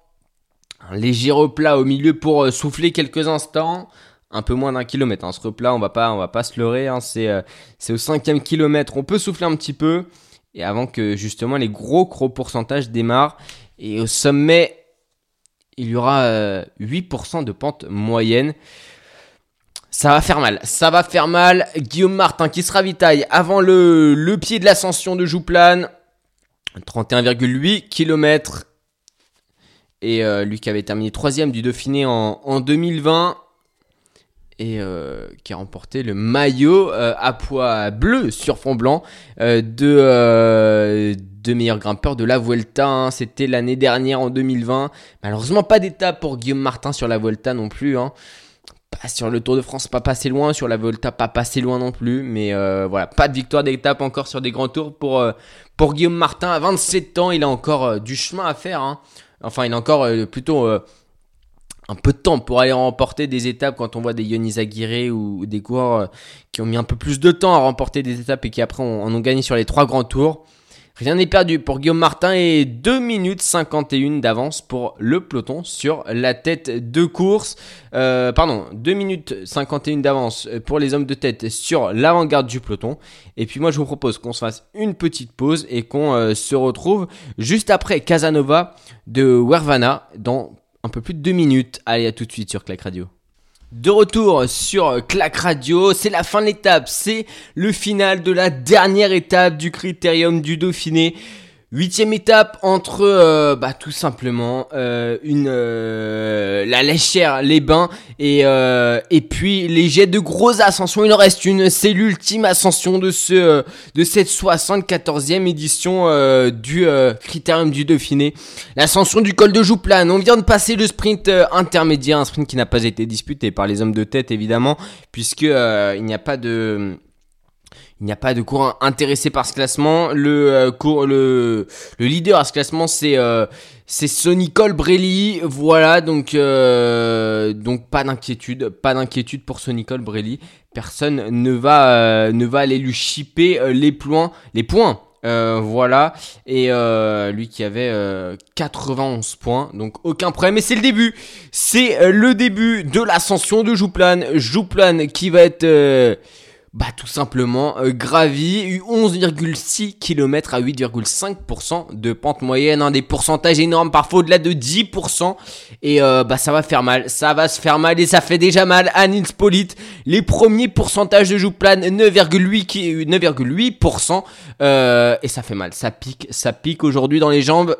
Un léger replat au milieu pour euh, souffler quelques instants un peu moins d'un kilomètre. Hein. Ce replat, on va pas, on va pas se leurrer. Hein. Euh, c'est, au cinquième kilomètre. On peut souffler un petit peu. Et avant que justement les gros gros pourcentages démarrent. Et au sommet, il y aura 8% euh, de pente moyenne. Ça va faire mal, ça va faire mal. Guillaume Martin qui se ravitaille avant le, pied de l'ascension de Jouplane. 31,8 km. Et euh, lui qui avait terminé troisième du Dauphiné en, en 2020 et euh, qui a remporté le maillot à poids bleu sur fond blanc de, de meilleur grimpeur de la Vuelta. Hein. C'était l'année dernière en 2020. Malheureusement, pas d'étape pour Guillaume Martin sur la Vuelta non plus. Hein. Pas sur le Tour de France, pas passé loin. Sur la Vuelta, pas passé loin non plus. Mais voilà, pas de victoire d'étape encore sur des grands tours pour, pour Guillaume Martin. À 27 ans, il a encore du chemin à faire. Hein. Enfin, il a encore plutôt un peu de temps pour aller remporter des étapes quand on voit des Yonis Aguirre ou, des coureurs euh, qui ont mis un peu plus de temps à remporter des étapes et qui après en ont gagné sur les trois grands tours. Rien n'est perdu pour Guillaume Martin et 2 minutes 51 d'avance pour le peloton sur la tête de course. Euh, pardon, 2 minutes 51 d'avance pour les hommes de tête sur l'avant-garde du peloton. Et puis moi je vous propose qu'on se fasse une petite pause et qu'on euh, se retrouve juste après Casanova de Wervana dans un peu plus de deux minutes. Allez, à tout de suite sur Clac Radio. De retour sur Clac Radio, c'est la fin de l'étape, c'est le final de la dernière étape du Critérium du Dauphiné. Huitième étape entre euh, bah, tout simplement euh, une euh, la léchère, les bains et et puis les jets de grosses ascensions. Il en reste une, c'est l'ultime ascension de ce de cette 74e édition du Critérium du Dauphiné. L'ascension du col de Jouplane. On vient de passer le sprint intermédiaire, un sprint qui n'a pas été disputé par les hommes de tête évidemment, puisque il n'y a pas de il n'y a pas de courant intéressé par ce classement. Le, euh, le, le leader à ce classement, c'est euh, Sonny Colbrelli. Voilà, donc euh, donc pas d'inquiétude, pas d'inquiétude pour Sonny Colbrelli. Personne ne va euh, ne va aller lui chipper les points, les points. voilà, et lui qui avait 91 points, donc aucun problème. Et c'est le début, c'est le début de l'ascension de Jouplane. Jouplane qui va être bah tout simplement euh, gravi 11,6 km à 8,5% de pente moyenne, un des pourcentages énormes, parfois au-delà de 10%. Et euh, bah ça va faire mal, ça va se faire mal et ça fait déjà mal à Nils Polite. Les premiers pourcentages de Jouplan 9,8 9,8% euh, et ça fait mal, ça pique, ça pique aujourd'hui dans les jambes.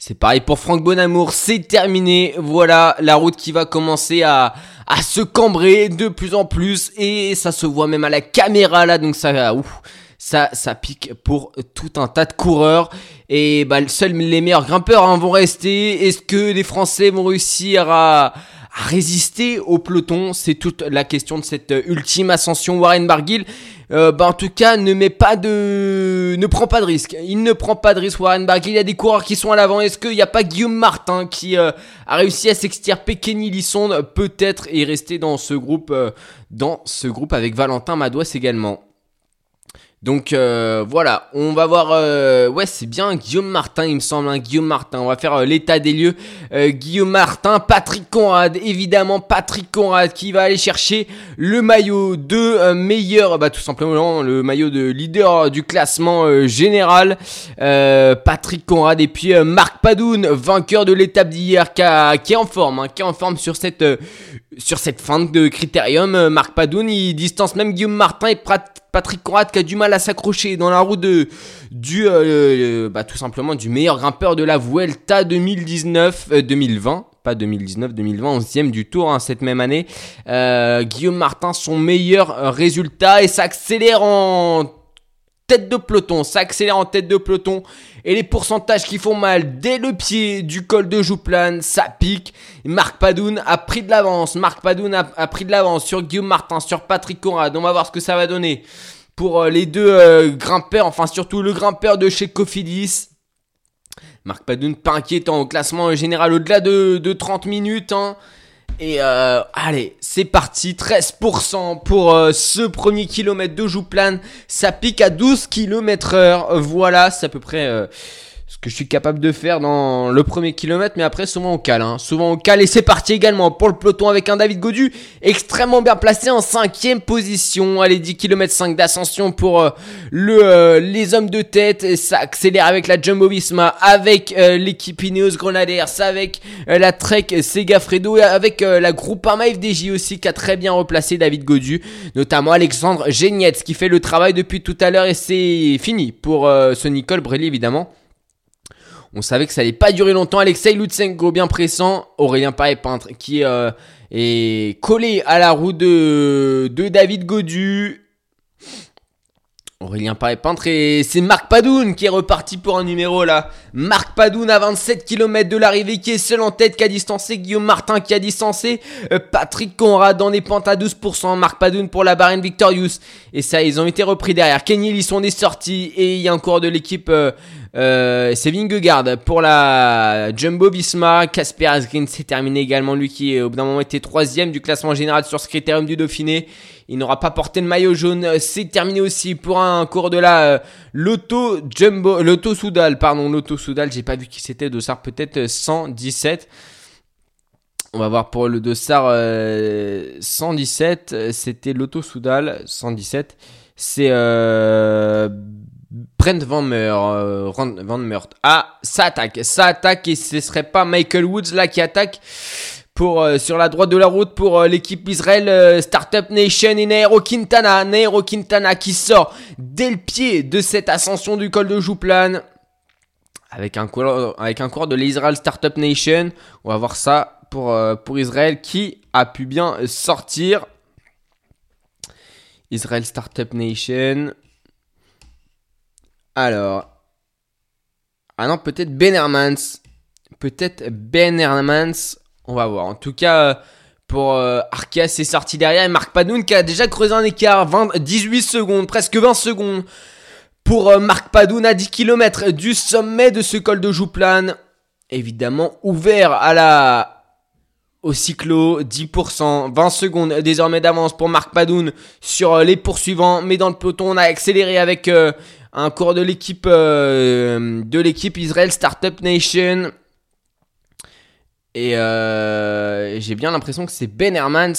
C'est pareil pour Franck Bonamour, c'est terminé. Voilà la route qui va commencer à, à se cambrer de plus en plus et ça se voit même à la caméra là donc ça ouf, ça ça pique pour tout un tas de coureurs et bah seuls les meilleurs grimpeurs hein, vont rester. Est-ce que les Français vont réussir à résister au peloton. C'est toute la question de cette euh, ultime ascension. Warren Barguil, euh, bah, en tout cas, ne met pas de, ne prend pas de risque. Il ne prend pas de risque. Warren Barguil, il y a des coureurs qui sont à l'avant. Est-ce qu'il n'y a pas Guillaume Martin qui euh, a réussi à s'extirper? Kenny Lisson peut-être et rester dans ce groupe, dans ce groupe avec Valentin Madouas également. Donc euh, voilà, on va voir. Euh, ouais, c'est bien Guillaume Martin, il me semble. Hein, Guillaume Martin. On va faire euh, l'état des lieux. Guillaume Martin, Patrick Conrad, évidemment Patrick Conrad qui va aller chercher le maillot de meilleur, bah tout simplement le maillot de leader du classement général. Patrick Conrad et puis Marc Padoun, vainqueur de l'étape d'hier, qui, est en forme, hein, qui est en forme sur cette sur cette fin de critérium. Marc Padoun, il distance même Guillaume Martin et Patrick Conrad qui a du mal à s'accrocher dans la roue de, du, euh, euh, bah, tout simplement du meilleur grimpeur de la Vuelta 2019, 2020 euh, pas 2019, 2020, 11e du tour hein, cette même année. Guillaume Martin, son meilleur résultat et s'accélère en tête de peloton, s'accélère en tête de peloton et les pourcentages qui font mal dès le pied du col de Jouplane, ça pique. Marc Padoun a pris de l'avance, Marc Padoun a, pris de l'avance sur Guillaume Martin, sur Patrick Conrad. On va voir ce que ça va donner pour euh, les deux euh, grimpeurs, enfin surtout le grimpeur de chez Cofidis. Marc Padoun pas inquiétant au classement général au-delà de, de 30 minutes. Hein. Et euh, allez, c'est parti, 13% pour euh, ce premier kilomètre de Jouplane. Ça pique à 12 km heure. Voilà, c'est à peu près... Euh, ce que je suis capable de faire dans le premier kilomètre, mais après souvent on cale, hein. souvent on cale et c'est parti également pour le peloton avec un David Godu extrêmement bien placé en cinquième position. Allez 10 km 5 d'ascension pour euh, le euh, les hommes de tête, ça accélère avec la Jumbo Visma, avec euh, l'équipe Ineos Grenadiers, avec la Trek Segafredo et avec la Groupama FDJ aussi qui a très bien replacé David Godu, notamment Alexandre Genietz qui fait le travail depuis tout à l'heure et c'est fini pour ce Nicole Brelli évidemment. On savait que ça allait pas durer longtemps. Alexei Lutsenko, bien pressant. Aurélien Paris peintre qui euh, est collé à la roue de, de David Godu. Aurélien Paris peintre et c'est Marc Padoun qui est reparti pour un numéro là. Marc Padoun à 27 km de l'arrivée qui est seul en tête qui a distancé Guillaume Martin qui a distancé euh, Patrick Conrad dans les pentes à 12%. Marc Padoun pour la Barine Victorious et ça ils ont été repris derrière. Kenny ils sont des sorties et il y a encore de l'équipe euh, euh, c'est Vingegaard pour la Jumbo Visma. Casper Asgreen s'est terminé également, lui qui au bout d'un moment était troisième du classement général sur ce critérium du Dauphiné. Il n'aura pas porté le maillot jaune. C'est terminé aussi pour un cours de la euh, Lotto Jumbo, Lotto Soudal, pardon, Lotto Soudal. J'ai pas vu qui c'était. Dossard peut-être 117. On va voir pour le Dossard 117. Euh, c'était Lotto Soudal 117. C'est euh, Brent Van Meur, euh, Van Meurt. Ah, ça attaque, ça attaque et ce serait pas Michael Woods là qui attaque euh, sur la droite de la route pour euh, l'équipe Israël Startup Nation et Nairo Quintana, Nairo Quintana qui sort dès le pied de cette ascension du col de Jouplane avec un coureur avec un de l'Israël Startup Nation. On va voir ça pour pour Israël qui a pu bien sortir. Israël Startup Nation. Alors. Ah non, peut-être Ben Hermans. Peut-être Ben Hermans. On va voir. En tout cas, pour euh, c'est sorti derrière. Et Marc Padoun qui a déjà creusé un écart. 18 secondes, presque 20 secondes. Pour euh, Marc Padoun à 10 km du sommet de ce col de Jouplane. Évidemment, ouvert à la au cyclo, 10%, 20 secondes désormais d'avance pour Marc Padoun sur euh, les poursuivants, mais dans le peloton on a accéléré avec un cours de l'équipe euh, de l'équipe Israel Startup Nation. Et euh, j'ai bien l'impression que c'est Ben Hermans.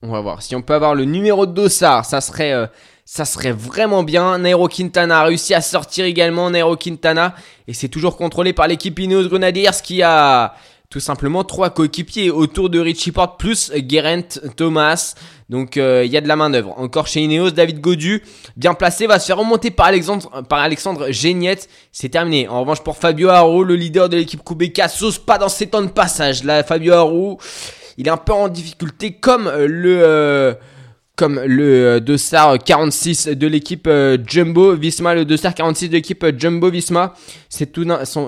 On va voir si on peut avoir le numéro de Dossard. Ça serait, euh, ça serait vraiment bien. Nairo Quintana a réussi à sortir également. Nairo Quintana. Et c'est toujours contrôlé par l'équipe Ineos Grenadiers qui a tout simplement trois coéquipiers autour de Richie Porte plus Geraint Thomas. Donc euh, il y a de la main d'œuvre. Encore chez Ineos, David Godu, bien placé, va se faire remonter par Alexandre, par Alexandre Géniette. C'est terminé. En revanche pour Fabio Haro, le leader de l'équipe Kubeka, sauce pas dans ses temps de passage. Là, Fabio Haro, il est un peu en difficulté comme le... Euh, comme le Dossard 46 de l'équipe euh, Jumbo Visma, le Dossard 46 de l'équipe Jumbo Visma, c'est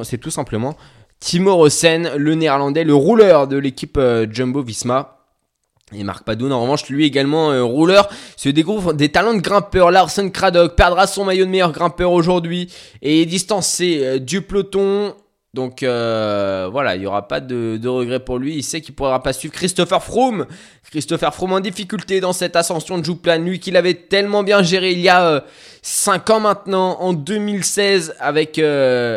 c'est tout simplement Timo Rosen, le néerlandais, le rouleur de l'équipe euh, Jumbo Visma. Et Marc Padoun, en revanche, lui également euh, rouleur, se découvre des talents de grimpeur. Larsen Craddock perdra son maillot de meilleur grimpeur aujourd'hui et est distancé euh, du peloton. Donc euh, voilà, il n'y aura pas de, de regret pour lui. Il sait qu'il ne pourra pas suivre Christopher Froome. Christopher Froome en difficulté dans cette ascension de Jouplan. Lui qu'il avait tellement bien géré il y a 5 ans maintenant, en 2016, avec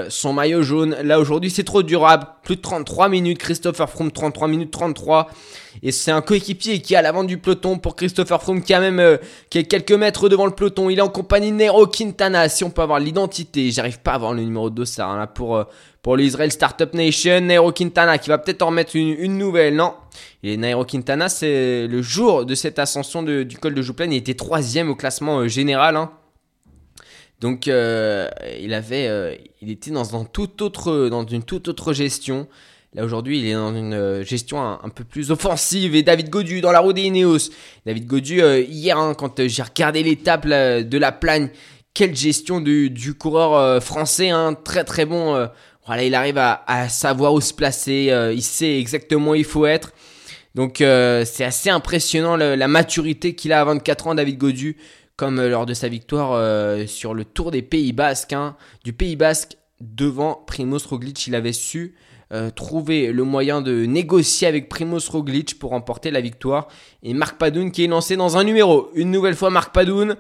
son maillot jaune. Là aujourd'hui c'est trop durable. Plus de 33 minutes. Christopher Froome 33 minutes 33. Et c'est un coéquipier qui est à l'avant du peloton pour Christopher Froome qui a même euh, qui est quelques mètres devant le peloton. Il est en compagnie de Nero Quintana. Si on peut avoir l'identité, j'arrive pas à avoir le numéro de ça hein, là pour euh, pour l'Israel Startup Nation. Nero Quintana qui va peut-être en remettre une, nouvelle. Non? Et Nairo Quintana, c'est le jour de cette ascension du col de Jouplan, il était troisième au classement euh, général. Hein. Donc il avait, il était dans, un tout autre, dans une toute autre gestion. Là aujourd'hui, il est dans une euh, gestion un, peu plus offensive. Et David Godu dans la roue des Ineos. David Godu, euh, hier, hein, quand euh, j'ai regardé l'étape de la plagne, quelle gestion du, du coureur français, hein, très très bon. Voilà, il arrive à, à, savoir où se placer. il sait exactement où il faut être. Donc c'est assez impressionnant la maturité qu'il a à 24 ans, David Godu, comme lors de sa victoire sur le Tour des Pays Basques, hein, du Pays Basque devant Primoz Roglic. Il avait su euh, trouver le moyen de négocier avec Primoz Roglic pour remporter la victoire. Et Marc Padoun qui est lancé dans un numéro. Une nouvelle fois Marc Padoun.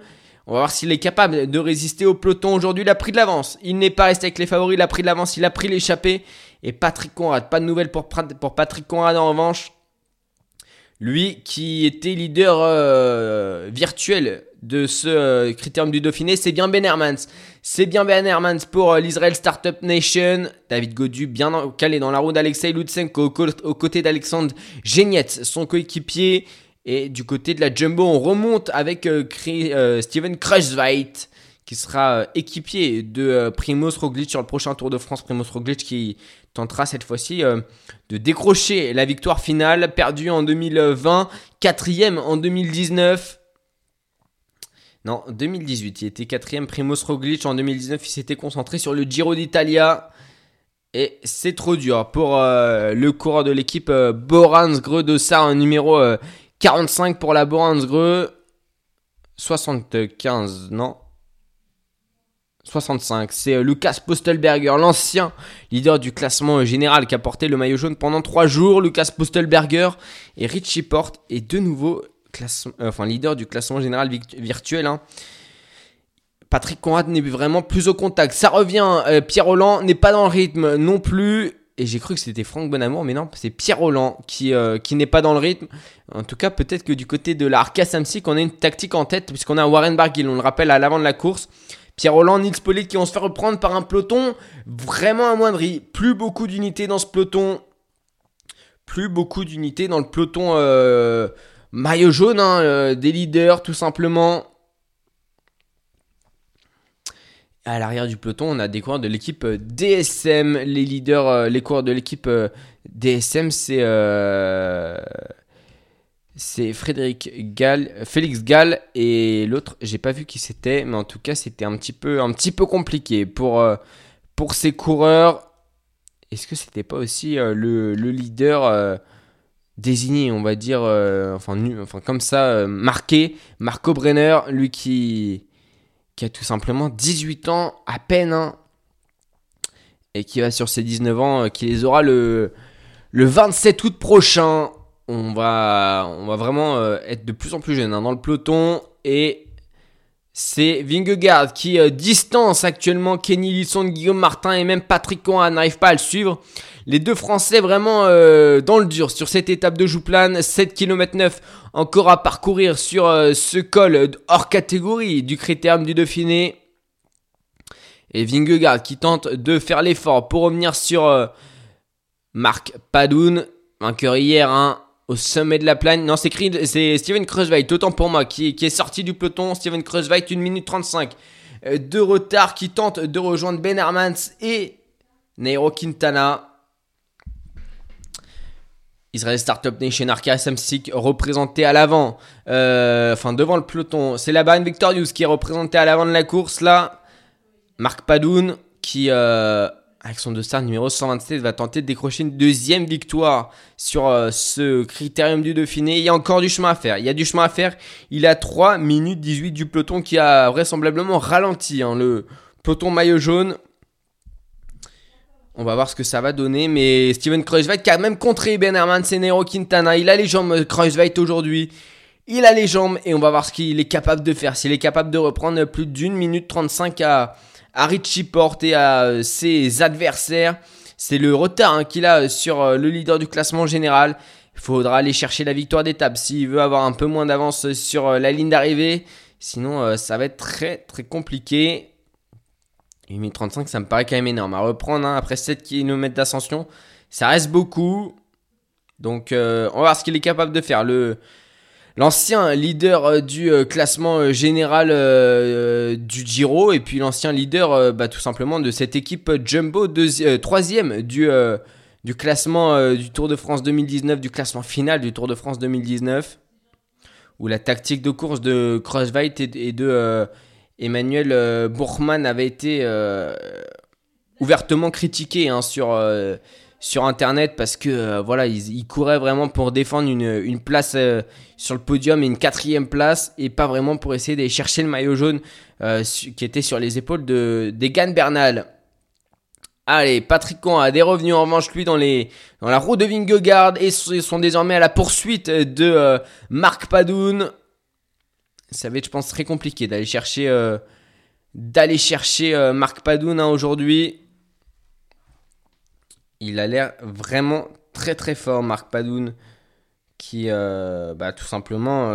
On va voir s'il est capable de résister au peloton. Aujourd'hui, il a pris de l'avance. Il n'est pas resté avec les favoris, il a pris de l'avance, il a pris l'échappée. Et Patrick Conrad, pas de nouvelles pour, Patrick Conrad en revanche. Lui qui était leader euh, virtuel de ce euh, critérium du Dauphiné, c'est bien Ben Hermans. C'est bien Ben Hermans pour euh, l'Israel Startup Nation. David Godu bien calé dans la roue d'Alexei Lutsenko aux côtés d'Alexandre Genietz, son coéquipier. Et du côté de la Jumbo, on remonte avec Steven Kruijswijk qui sera équipier de Primoz Roglic sur le prochain Tour de France. Primoz Roglic qui tentera cette fois-ci de décrocher la victoire finale, perdue en 2020, quatrième en 2019. Non, 2018, il était quatrième. Primoz Roglic en 2019, il s'était concentré sur le Giro d'Italia. Et c'est trop dur pour euh, le coureur de l'équipe euh, Boransgreux de ça, un numéro 45 euh, pour la Boransgreux. 75, non 65. C'est Lucas Postelberger, l'ancien leader du classement général qui a porté le maillot jaune pendant 3 jours. Lucas Postelberger et Richie Porte est de nouveau classement, euh, enfin, leader du classement général virtuel. Hein. Patrick Conrad n'est vraiment plus au contact. Ça revient. Euh, Pierre Roland n'est pas dans le rythme non plus. Et j'ai cru que c'était Franck Bonamour, mais non, c'est Pierre Roland qui, euh, qui n'est pas dans le rythme. En tout cas, peut-être que du côté de la Samsic, qu'on a une tactique en tête, puisqu'on a Warren Barguil, on le rappelle, à l'avant de la course. Pierre Roland, Nils Pollitt qui vont se faire reprendre par un peloton vraiment amoindri. Plus beaucoup d'unités dans ce peloton. Plus beaucoup d'unités dans le peloton maillot jaune, hein, euh, des leaders tout simplement. À l'arrière du peloton, on a des coureurs de l'équipe euh, DSM. Les leaders, euh, les coureurs de l'équipe DSM, c'est c'est Frédéric Gall, Félix Gall et l'autre, j'ai pas vu qui c'était, mais en tout cas, c'était un petit peu un petit peu compliqué pour pour ces coureurs. Est-ce que c'était pas aussi le, le, leader désigné, on va dire, euh, enfin, enfin, comme ça, euh, marqué, Marco Brenner, lui qui, qui a tout simplement 18 ans à peine, hein, et qui va sur ses 19 ans, euh, qui les aura le, le 27 août prochain. On va, on va vraiment être de plus en plus jeune hein, dans le peloton, et c'est Vingegaard qui distance actuellement Kenny Lisson, Guillaume Martin et même Patrick Conrad n'arrive pas à le suivre. Les deux Français vraiment euh, dans le dur sur cette étape de Jouplane. 7 km 9 encore à parcourir sur euh, ce col hors catégorie du critérium du Dauphiné. Et Vingegaard qui tente de faire l'effort pour revenir sur euh, Marc Padoun, vainqueur hier hein, au sommet de la plaine. Non, c'est Steven Kreuzweig, autant pour moi, qui, est sorti du peloton. Steven Kreuzweig, 1 minute 35 de retard, qui tente de rejoindre Ben Hermans et Nairo Quintana. Israel Startup Nation, Arca Samsic représenté à l'avant, euh, enfin devant le peloton. C'est la Bahrain Victorious qui est représenté à l'avant de la course là. Marc Padoun qui euh, avec son dossard numéro 127, va tenter de décrocher une deuxième victoire sur euh, ce critérium du Dauphiné. Il y a encore du chemin à faire. Il y a du chemin à faire. Il a 3 minutes 18 du peloton qui a vraisemblablement ralenti. hein. Le peloton maillot jaune. On va voir ce que ça va donner. Mais Steven Kreuzweig qui a même contré Ben Herman, Senero Quintana. Il a les jambes Kreuzweig aujourd'hui. Il a les jambes et on va voir ce qu'il est capable de faire. S'il est capable de reprendre plus d'une minute 35 à, à Richie Porte et à euh, ses adversaires. C'est le retard hein, qu'il a sur euh, le leader du classement général. Il faudra aller chercher la victoire d'étape s'il veut avoir un peu moins d'avance sur euh, la ligne d'arrivée. Sinon, ça va être très très compliqué. 8 minutes 35, ça me paraît quand même énorme. À reprendre hein, après 7 km d'ascension, ça reste beaucoup. Donc, euh, on va voir ce qu'il est capable de faire. Le, l'ancien leader euh, du euh, classement général du Giro et puis l'ancien leader bah, tout simplement de cette équipe Jumbo, deuxi- troisième du, du classement du Tour de France 2019, du classement final du Tour de France 2019, où la tactique de course de Kreuzweig et, de Emmanuel euh, Bourgman avait été euh, ouvertement critiquée hein, sur, euh, sur internet parce que voilà ils couraient vraiment pour défendre une, une place sur le podium et une quatrième place et pas vraiment pour essayer d'aller chercher le maillot jaune qui était sur les épaules de d'Egan Bernal. Allez, Patrick Coin a des revenus en revanche lui dans, les, dans la roue de Vingegaard et sont désormais à la poursuite de Marc Padoun. Ça va être je pense très compliqué d'aller chercher euh, chercher euh, Marc Padoun hein, aujourd'hui. Il a l'air vraiment très très fort, Marc Padoun, qui euh, bah, tout simplement,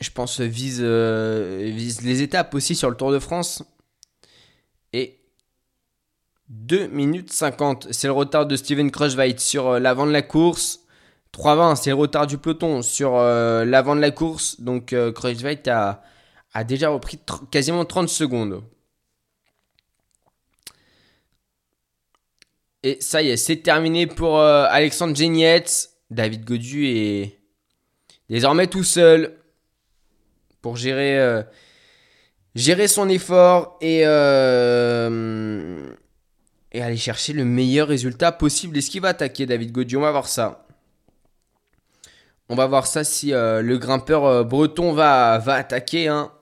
je pense, vise, les étapes aussi sur le Tour de France. Et 2 minutes 50, c'est le retard de Steven Kruijswijk sur l'avant de la course. 3,20, c'est le retard du peloton sur euh, l'avant de la course. Donc euh, a, déjà repris quasiment 30 secondes. Et ça y est, c'est terminé pour euh, Alexandre Genietz. David Godu est désormais tout seul pour gérer, euh, son effort et, et aller chercher le meilleur résultat possible. Est-ce qu'il va attaquer David Godu? On va voir ça. On va voir ça si euh, le grimpeur euh, breton va, attaquer. hein.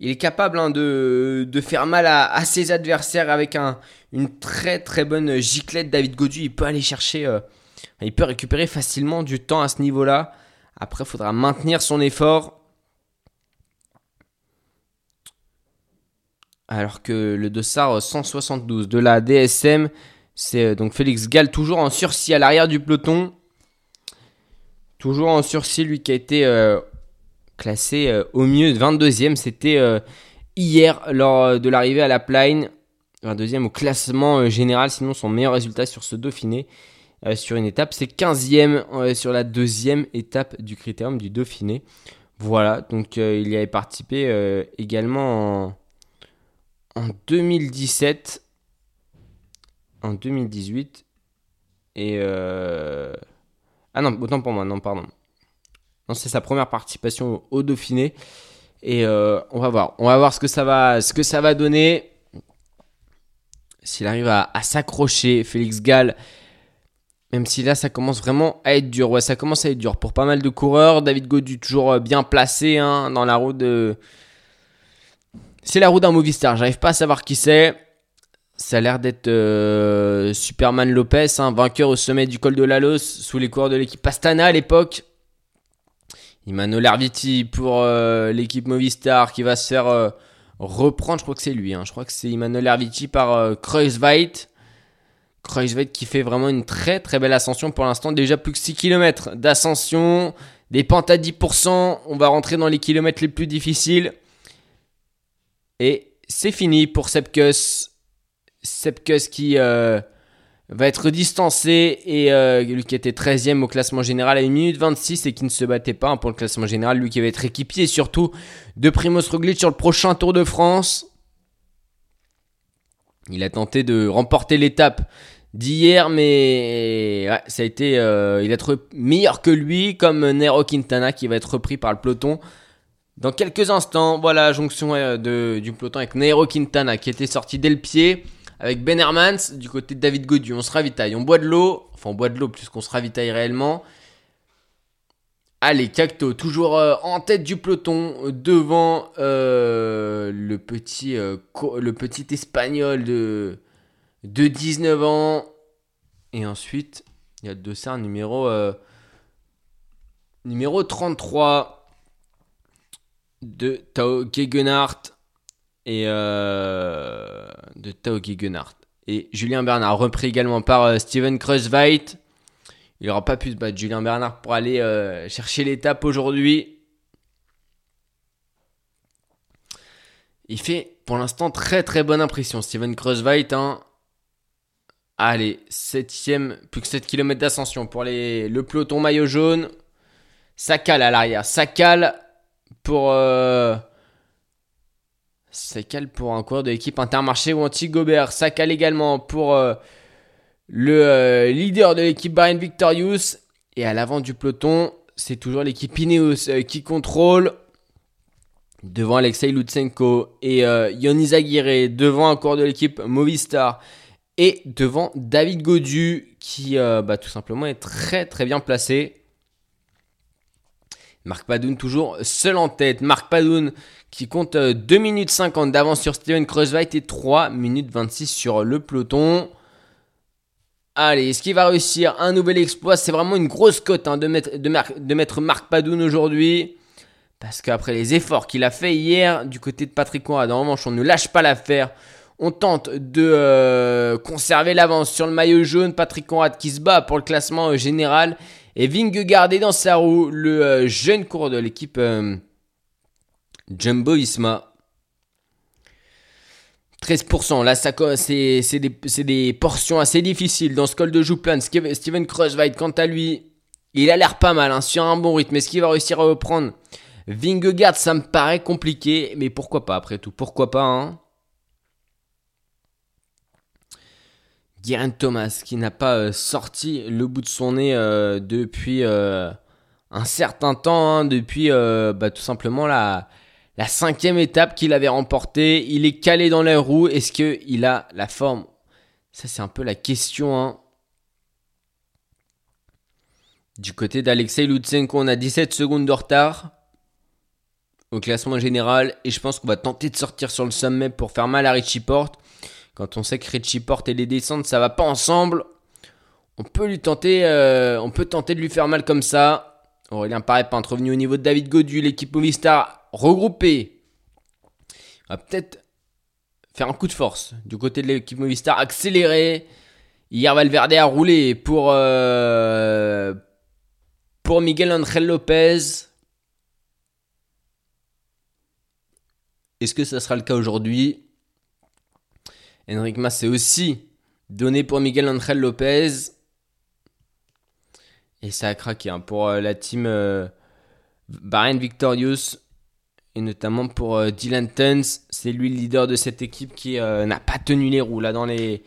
Il est capable hein, de, faire mal à, ses adversaires avec un, une très très bonne giclette. David Godu, il peut aller chercher, euh, il peut récupérer facilement du temps à ce niveau-là. Après, il faudra maintenir son effort. Alors que le dossard 172 de la DSM, c'est donc Félix Gall toujours en sursis à l'arrière du peloton. Toujours en sursis, lui qui a été euh, classé euh, au mieux 22e. C'était euh, hier lors de l'arrivée à la Plaine. 22e au classement général, sinon son meilleur résultat sur ce Dauphiné. sur une étape, c'est 15e euh, sur la deuxième étape du critérium du Dauphiné. Voilà, donc il y avait participé également en, en 2017, en 2018 et ah non, autant pour moi, non pardon. Non, c'est sa première participation au Dauphiné et euh, on va voir, on va voir ce que ça va, donner. S'il arrive à, à s'accrocher, Félix Gall, même si là ça commence vraiment à être dur. Ouais, ça commence à être dur pour pas mal de coureurs. David Godu toujours euh, bien placé hein, dans la roue de. C'est la roue d'un Movistar. J'arrive pas à savoir qui c'est. Ça a l'air d'être euh, Superman Lopez, hein, vainqueur au sommet du col de Lalos sous les coureurs de l'équipe Astana à l'époque. Immanuel Arviti pour euh, l'équipe Movistar qui va se faire euh, reprendre. Je crois que c'est lui. hein. Je crois que c'est Immanuel Arviti par Kreuzweig. Kreuzweig qui fait vraiment une très très belle ascension pour l'instant. Déjà plus que 6 km d'ascension. Des pentes à 10%. On va rentrer dans les kilomètres les plus difficiles. Et c'est fini pour Sepkus. Sepkus qui euh, va être distancé et euh, lui qui était 13e au classement général à 1 minute 26 et qui ne se battait pas hein, pour le classement général. Lui qui va être équipier surtout de Primoz Roglic sur le prochain Tour de France. Il a tenté de remporter l'étape d'hier, mais ouais, ça a été, euh, il a trouvé meilleur que lui, comme Nero Quintana qui va être repris par le peloton. Dans quelques instants, voilà, jonction du peloton avec Nairo Quintana qui était sorti dès le pied. Avec Ben Hermans du côté de David Godieu. On se ravitaille, on boit de l'eau. Enfin, on boit de l'eau plus qu'on se ravitaille réellement. Allez, Cacto, toujours euh, en tête du peloton, devant euh, le, petit, euh, le petit espagnol de, de 19 ans. Et ensuite, il y a dossard numéro, euh, numéro 33 de Tao Gegenhardt et euh, de Tao Gegenhardt. Et Julien Bernard, repris également par euh, Steven Kreuzweit. Il n'aura pas pu se battre Julien Bernard pour aller euh, chercher l'étape aujourd'hui. Il fait pour l'instant très très bonne impression. Steven Kreuzweit, hein. Allez, 7ème, plus que 7 km d'ascension pour les, le peloton maillot jaune. Ça cale à l'arrière. Ça cale pour. Ça cale pour un coureur de l'équipe Intermarché ou Anti-Gobert. Ça cale également pour euh, le euh, leader de l'équipe Bahrain Victorious. Et à l'avant du peloton, c'est toujours l'équipe Ineos euh, qui contrôle. Devant Alexei Lutsenko et Yonis Aguirre. Devant un coureur de l'équipe Movistar. Et devant David Godu qui bah, tout simplement est très très bien placé. Marc Padoun toujours seul en tête. Marc Padoun qui compte euh, 2 minutes 50 d'avance sur Steven Kreuzweit et 3 minutes 26 sur le peloton. Allez, est-ce qu'il va réussir un nouvel exploit? C'est vraiment une grosse cote hein, de, mettre, de, de Marc Padoun aujourd'hui. Parce qu'après les efforts qu'il a fait hier du côté de Patrick Conrad, en revanche, on ne lâche pas l'affaire. On tente de euh, conserver l'avance sur le maillot jaune. Patrick Conrad qui se bat pour le classement euh, général. Et Vingegaard est dans sa roue, le euh, jeune coureur de l'équipe euh, Jumbo Visma. 13%, là c'est des, portions assez difficiles dans ce col de Jouplan. Steven Kreuzweit, quant à lui, il a l'air pas mal, hein, sur un bon rythme. Est-ce qu'il va réussir à reprendre? Vingegaard, ça me paraît compliqué, mais pourquoi pas après tout Pourquoi pas, hein? Thomas, qui n'a pas euh, sorti le bout de son nez euh, depuis euh, un certain temps, hein, depuis bah, tout simplement la, la cinquième étape qu'il avait remportée. Il est calé dans les roues. Est-ce qu'il a la forme? Ça, c'est un peu la question. hein. Du côté d'Alexei Lutsenko, on a 17 secondes de retard au classement général. Et je pense qu'on va tenter de sortir sur le sommet pour faire mal à Richie Porte. Quand on sait que Richie Porte et les descentes, ça va pas ensemble. On peut lui tenter, euh, on peut tenter de lui faire mal comme ça. Aurélien Paré peintre revenu au niveau de David Godu, l'équipe Movistar regroupée. On va peut-être faire un coup de force du côté de l'équipe Movistar, accélérer. Hier, Valverde a roulé pour, euh, pour Miguel Angel Lopez. Est-ce que ça sera le cas aujourd'hui? Enric Mas s'est aussi donné pour Miguel Angel Lopez. Et ça a craqué hein, pour euh, la team euh, Bahrain Victorious. Et notamment pour euh, Dylan Tuns. C'est lui le leader de cette équipe qui euh, n'a pas tenu les roues là dans les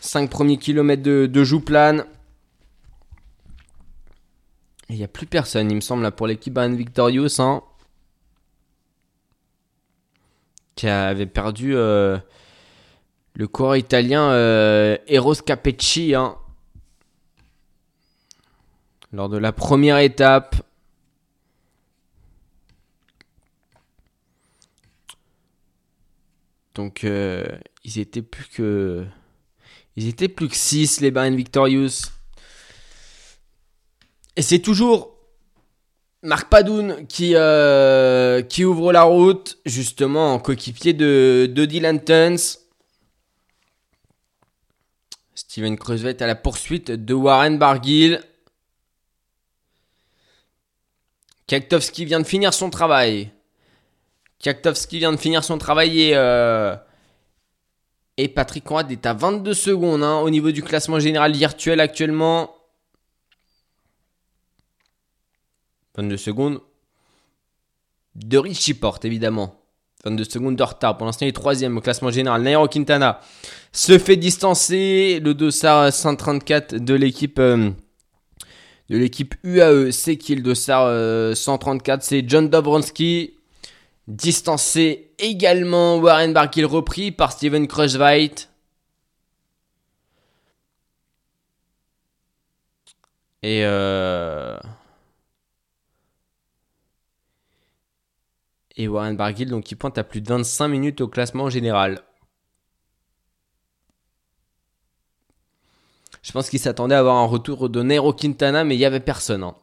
5 premiers kilomètres de, de Jouplane. Il n'y a plus personne, il me semble, là, pour l'équipe Bahrain Victorious. hein, qui avait perdu euh, le coureur italien Eros Capecci hein, lors de la première étape. Donc euh, ils étaient plus que ils étaient plus que 6 les Bahrain Victorious. Et c'est toujours Marc Padoun qui, euh, qui ouvre la route, justement en coéquipier de, de Dylan Tuns. Steven Kreuzweit à la poursuite de Warren Barguil. Kaktovski vient de finir son travail. Kaktovski vient de finir son travail et, euh, Patrick Conrad est à 22 secondes hein, au niveau du classement général virtuel actuellement. 22 secondes de Richie Porte, évidemment. 22 secondes de retard. Pour l'instant, il est troisième au classement général. Nairo Quintana se fait distancer. Le dossard 134 de l'équipe euh, de l'équipe UAE, c'est qui le dossard euh, 134 C'est John Dobronsky. Distancé également Warren Barguil repris par Steven Kruijswijk. Et euh... Et Warren Barguil, donc qui pointe à plus de 25 minutes au classement général. Je pense qu'il s'attendait à avoir un retour de Nero Quintana, mais il n'y avait personne. hein.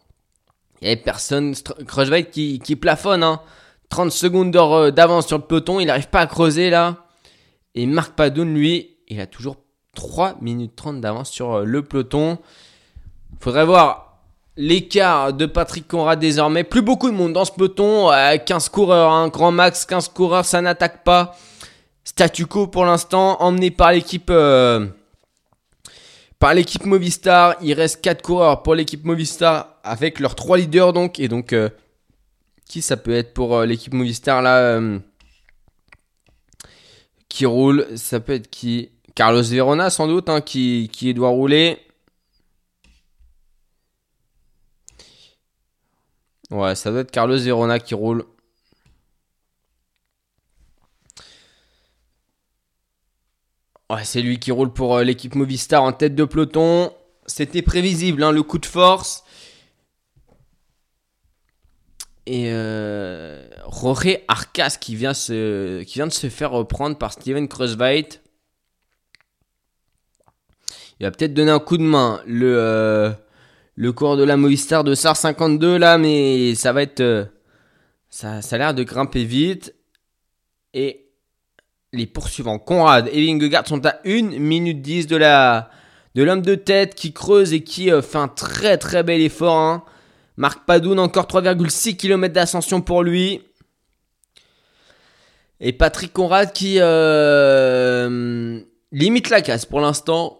Il n'y avait personne. Kruijswijk qui, qui plafonne. hein. 30 secondes euh, d'avance sur le peloton. Il n'arrive pas à creuser là. Et Marc Padoun, lui, il a toujours 3 minutes 30 d'avance sur euh, le peloton. Faudrait voir l'écart de Patrick Conrad désormais. Plus beaucoup de monde dans ce peloton. euh, 15 coureurs, hein. grand max, 15 coureurs, ça n'attaque pas. Statu quo pour l'instant, emmené par l'équipe euh, par l'équipe Movistar. Il reste 4 coureurs pour l'équipe Movistar avec leurs 3 leaders donc. Et donc, euh, qui ça peut être pour euh, l'équipe Movistar là euh, qui roule Ça peut être qui? Carlos Verona sans doute hein, qui, doit rouler. Ouais, ça doit être Carlos Verona qui roule. Ouais, c'est lui qui roule pour euh, l'équipe Movistar en tête de peloton. C'était prévisible, hein, le coup de force. Et euh, Jorge Arcas qui vient, de se faire reprendre par Steven Kruijswijk. Il va peut-être donner un coup de main. Le, euh, cours de la Movistar de SAR 52 là, mais ça va être... euh, ça, ça a l'air de grimper vite. Et les poursuivants, Conrad et Vingegaard sont à 1 minute 10 de de l'homme de tête qui creuse et qui euh, fait un très très bel effort. hein. Marc Padoun, encore 3,6 km d'ascension pour lui. Et Patrick Conrad qui euh, limite la casse pour l'instant.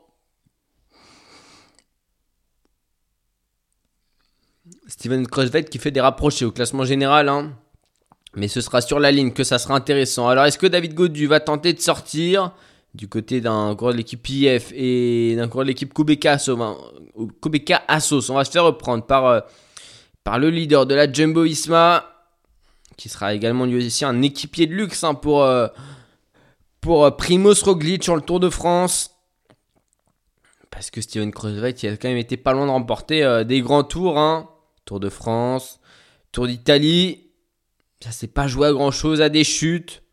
Steven Kruijswijk qui fait des rapprochés au classement général. hein. Mais ce sera sur la ligne que ça sera intéressant. Alors, est-ce que David Godu va tenter de sortir du côté d'un coureur de l'équipe IF et d'un coureur de l'équipe Kubeka Assos? On va se faire reprendre par, euh, par le leader de la Jumbo Visma, qui sera également lui aussi un équipier de luxe hein, pour, euh, pour euh, Primoz Roglic sur le Tour de France. Parce que Steven Kruijswijk il a quand même été pas loin de remporter euh, des grands tours. hein. Tour de France, Tour d'Italie. Ça s'est pas joué à grand chose, à des chutes.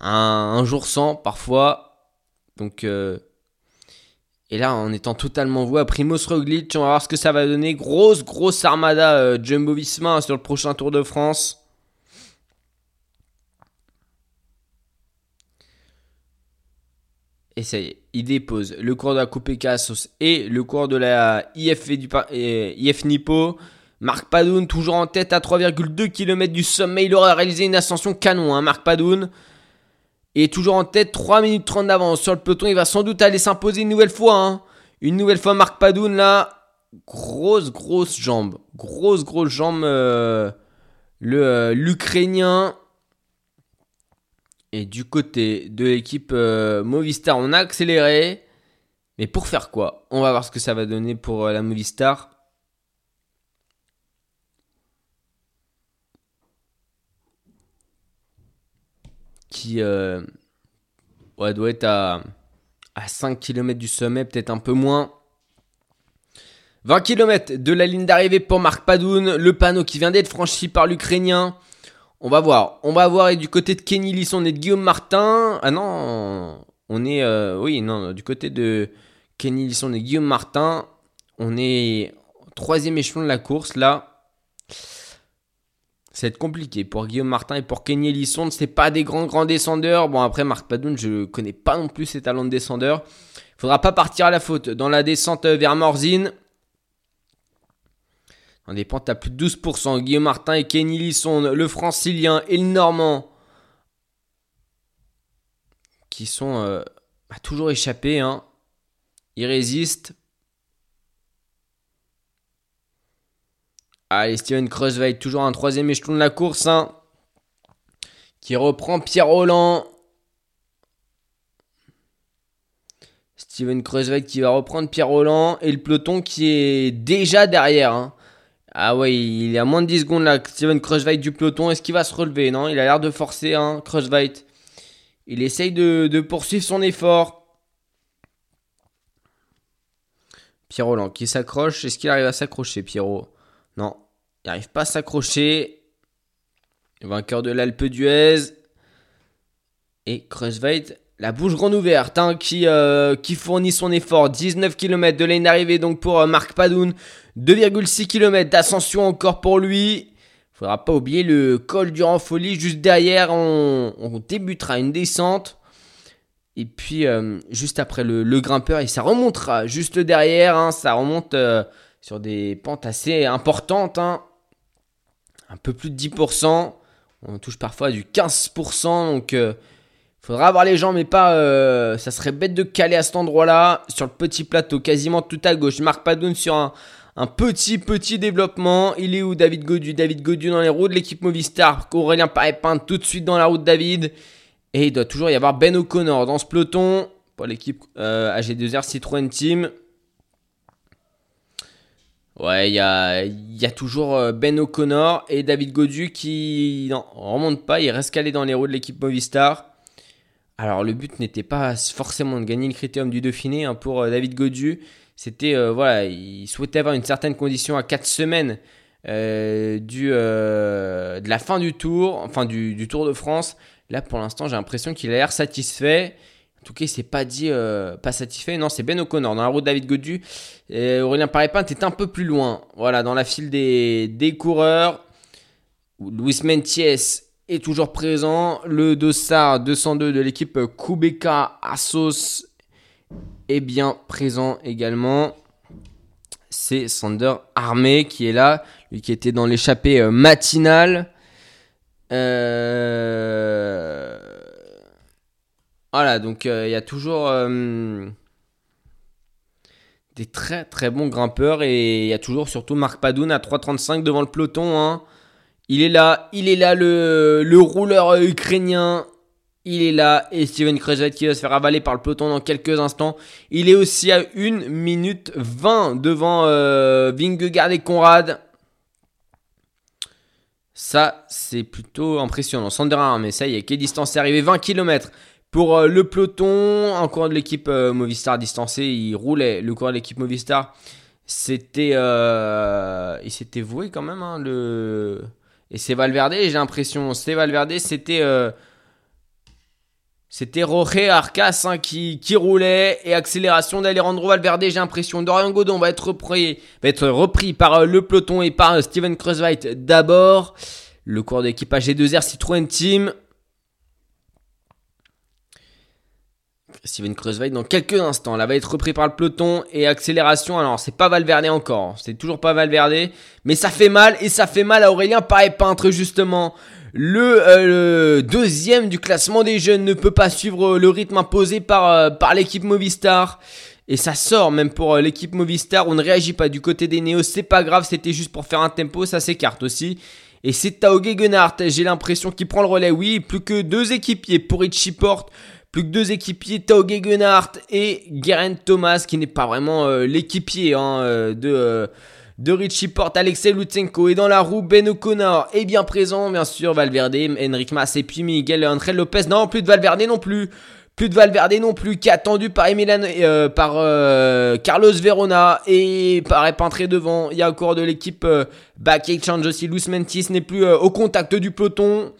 Un, un jour sans, parfois. Donc, euh, et là, en étant totalement voué à Primoz Roglic, on va voir ce que ça va donner. Grosse, grosse armada euh, Jumbo Visma hein, sur le prochain Tour de France. Et ça y est, il dépose le cours de la Coupe Cassos et le cours de la IF, du, IF Nippo. Marc Padoun toujours en tête à 3,2 km du sommet. Il aura réalisé une ascension canon, hein, Marc Padoun. Et toujours en tête, 3 minutes 30 d'avance sur le peloton. Il va sans doute aller s'imposer une nouvelle fois. hein. Une nouvelle fois, Marc Padoun là. Grosse, grosse jambe. Grosse, grosse jambe. euh, euh, L'Ukrainien. Et du côté de l'équipe euh, Movistar, on a accéléré. Mais pour faire quoi? On va voir ce que ça va donner pour la Movistar. Qui euh, doit être à, à 5 km du sommet, peut-être un peu moins. 20 km de la ligne d'arrivée pour Marc Padoun. Le panneau qui vient d'être franchi par l'Ukrainien. On va voir. On va voir. Et du côté de Kenny Lisson, on est de Guillaume Martin. Ah non, on est. euh, oui, non, du côté de Kenny Lisson et Guillaume Martin. On est troisième échelon de la course là. Ça va être compliqué pour Guillaume Martin et pour Kenny Lisson. C'est pas des grands grands descendeurs. Bon après Marc Padoun, je connais pas non plus ses talents de descendeur. Faudra pas partir à la faute dans la descente vers Morzine. On des pentes à plus de 12%. Guillaume Martin et Kenny Lisson, le francilien et le normand, qui sont euh, bah, toujours échappés. Hein. Ils résistent. Allez, Steven Kruijswijk, toujours un troisième échelon de la course. hein, qui reprend Pierre Roland. Steven Kruijswijk qui va reprendre Pierre Roland. Et le peloton qui est déjà derrière. hein. Ah ouais, il est à moins de 10 secondes là, Steven Kruijswijk du peloton. Est-ce qu'il va se relever? Non, il a l'air de forcer, hein. Il essaye de, de poursuivre son effort. Pierre Roland qui s'accroche. Est-ce qu'il arrive à s'accrocher, Pierrot? Non, il n'arrive pas à s'accrocher. Vainqueur de l'Alpe d'Huez. Et Kruijswijk, la bouche grande ouverte, hein, qui, euh, qui fournit son effort. 19 km de ligne d'arrivée donc pour euh, Marc Padoun. 2,6 km d'ascension encore pour lui. Faudra pas oublier le col du Folie. Juste derrière, on, débutera une descente. Et puis, euh, juste après le, grimpeur, et ça remontera juste derrière. Hein, ça remonte sur des pentes assez importantes. Hein. un peu plus de 10%. On touche parfois du 15%. Donc, il euh, faudra avoir les jambes, mais pas. ça serait bête de caler à cet endroit-là. Sur le petit plateau, quasiment tout à gauche. Marc Padoun sur un, petit, petit développement. Il est où David Godu? David Godu dans les roues de l'équipe Movistar. Aurélien Paré-Peint tout de suite dans la route David. Et il doit toujours y avoir Ben O'Connor dans ce peloton pour l'équipe euh, AG2R Citroën Team. Ouais, il y a, toujours euh, Ben O'Connor et David Godu qui non, remonte pas, il reste calé dans les roues de l'équipe Movistar. Alors le but n'était pas forcément de gagner le critérium du Dauphiné hein, pour euh, David Godu. C'était, voilà, il souhaitait avoir une certaine condition à 4 semaines de la fin du tour, enfin du Tour de France. Là, pour l'instant, j'ai l'impression qu'il a l'air satisfait. En tout cas, il s'est pas dit euh, pas satisfait. Non, c'est Ben O'Connor dans la route David Godu. Aurélien Parépin est un peu plus loin. Voilà, dans la file des, des coureurs. Luis Mentiès est toujours présent. Le Dossard 202 de l'équipe Kubeka Assos est bien présent également. C'est Sander Armé qui est là, lui qui était dans l'échappée matinale. Euh, voilà, donc euh, il y a toujours euh, des très très bons grimpeurs et il y a toujours surtout Marc Padoun à 3,35 devant le peloton. Hein. Il est là, il est là le, le rouleur ukrainien. Il est là et Steven Kruijswijk qui va se faire avaler par le peloton dans quelques instants. Il est aussi à 1 minute 20 devant Vingegaard et Conrad. Ça, c'est plutôt impressionnant. Sander mais ça y est, quelle distance est arrivé 20 km pour euh, le peloton. Un coureur de l'équipe euh, Movistar distancé, il roulait. Le coureur de l'équipe Movistar, c'était. Euh, il s'était voué quand même. Hein, le... Et c'est Valverde, j'ai l'impression. C'est Valverde, c'était. C'était Roger Arcas hein, qui, qui, roulait et accélération d'Alejandro Valverde, j'ai l'impression. Dorian Godon va être repris, va être repris par le peloton et par Steven Kruijswijk d'abord. Le cours d'équipage G2R Citroën Team. Steven Kruijswijk dans quelques instants. Là va être repris par le peloton et accélération. Alors c'est pas Valverde encore, c'est toujours pas Valverde, mais ça fait mal et ça fait mal à Aurélien Paris peintre justement. Euh, le, deuxième du classement des jeunes ne peut pas suivre le rythme imposé par, euh, par l'équipe Movistar. Et ça sort même pour euh, l'équipe Movistar. On ne réagit pas du côté des Néos. C'est pas grave, c'était juste pour faire un tempo. Ça s'écarte aussi. Et c'est Tao Gegenhardt. J'ai l'impression qu'il prend le relais. Oui, plus que deux équipiers pour Richie Porte. Plus que deux équipiers, Tao Gegenhardt et Geraint Thomas, qui n'est pas vraiment l'équipier hein, de de Richie Porte, Alexei Lutsenko et dans la roue Ben O'Connor est bien présent, bien sûr, Valverde, Henrik Mas et puis Miguel André Lopez. Non, plus de Valverde non plus. Plus de Valverde non plus, qui attendu par, Emilan, euh, par euh, Carlos Verona et par Epintré devant. Il y a encore de l'équipe euh, back exchange aussi. Luis Mentis n'est plus au contact du peloton.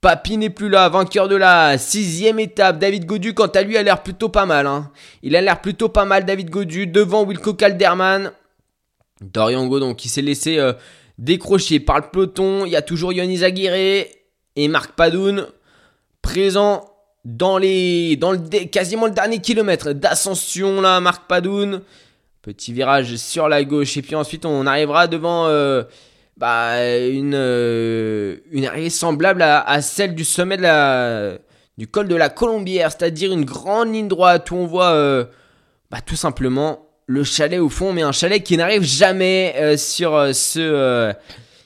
Papi n'est plus là, vainqueur de la sixième étape. David Godu, quant à lui, a l'air plutôt pas mal. Hein. Il a l'air plutôt pas mal, David Godu, devant Wilco Calderman. Dorian Godon qui s'est laissé euh, décrocher par le peloton. Il y a toujours Yonis Aguirre et Marc Padoun présents dans les dans le quasiment le dernier kilomètre d'ascension là Marc Padoun petit virage sur la gauche et puis ensuite on arrivera devant euh, bah, une euh, arrivée semblable à, celle du sommet de la du col de la Colombière c'est-à-dire une grande ligne droite où on voit bah, tout simplement le chalet au fond, mais un chalet qui n'arrive jamais euh, sur euh, ce. Euh,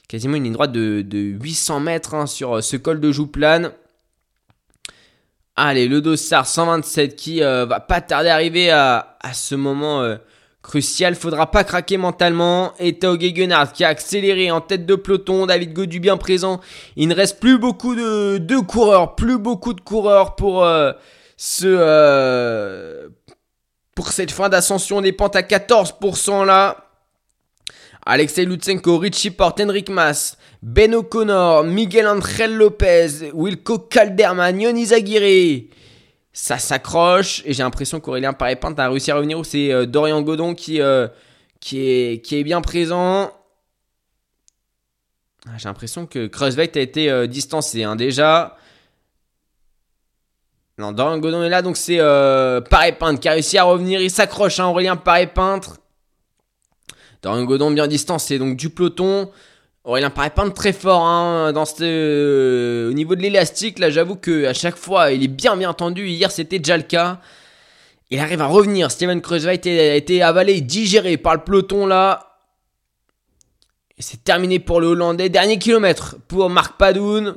quasiment une ligne droite de, 800 mètres hein, sur ce col de Jouplane. Allez, le Dossard 127 qui va pas tarder à arriver à, ce moment Crucial, faudra pas craquer mentalement. Et Tao Gegenhardt qui a accéléré en tête de peloton. David Godu bien présent. Il ne reste plus beaucoup de, coureurs, plus beaucoup de coureurs pour euh, ce euh, pour cette fin d'ascension des pentes à 14% là. Alexei Lutsenko, Richie Porte, Henrik Mas, Ben O'Connor, Miguel Angel Lopez, Wilco Calderman, Yoni Zaguirre. Ça s'accroche et j'ai l'impression qu'Aurélien Paré-Pinte a réussi à revenir. C'est euh, Dorian Godon qui, euh, qui, est, bien présent. Ah, j'ai l'impression que Kreuzveit a été euh, distancé hein, déjà. Non, Dorian Godon est là, donc c'est Paré-Pinte qui a réussi à revenir. Il s'accroche, hein, Aurélien Paré-Peintre. Dorian Godon bien distancé, donc du peloton. Aurélien Paré-Peintre très fort hein, dans ce, euh, au niveau de l'élastique. Là, j'avoue que à chaque fois, il est bien bien tendu. Hier, c'était déjà le cas. Il arrive à revenir. Steven Kreuzveit a été, avalé, digéré par le peloton là. C'est terminé pour le Hollandais. Dernier kilomètre pour Marc Padoun.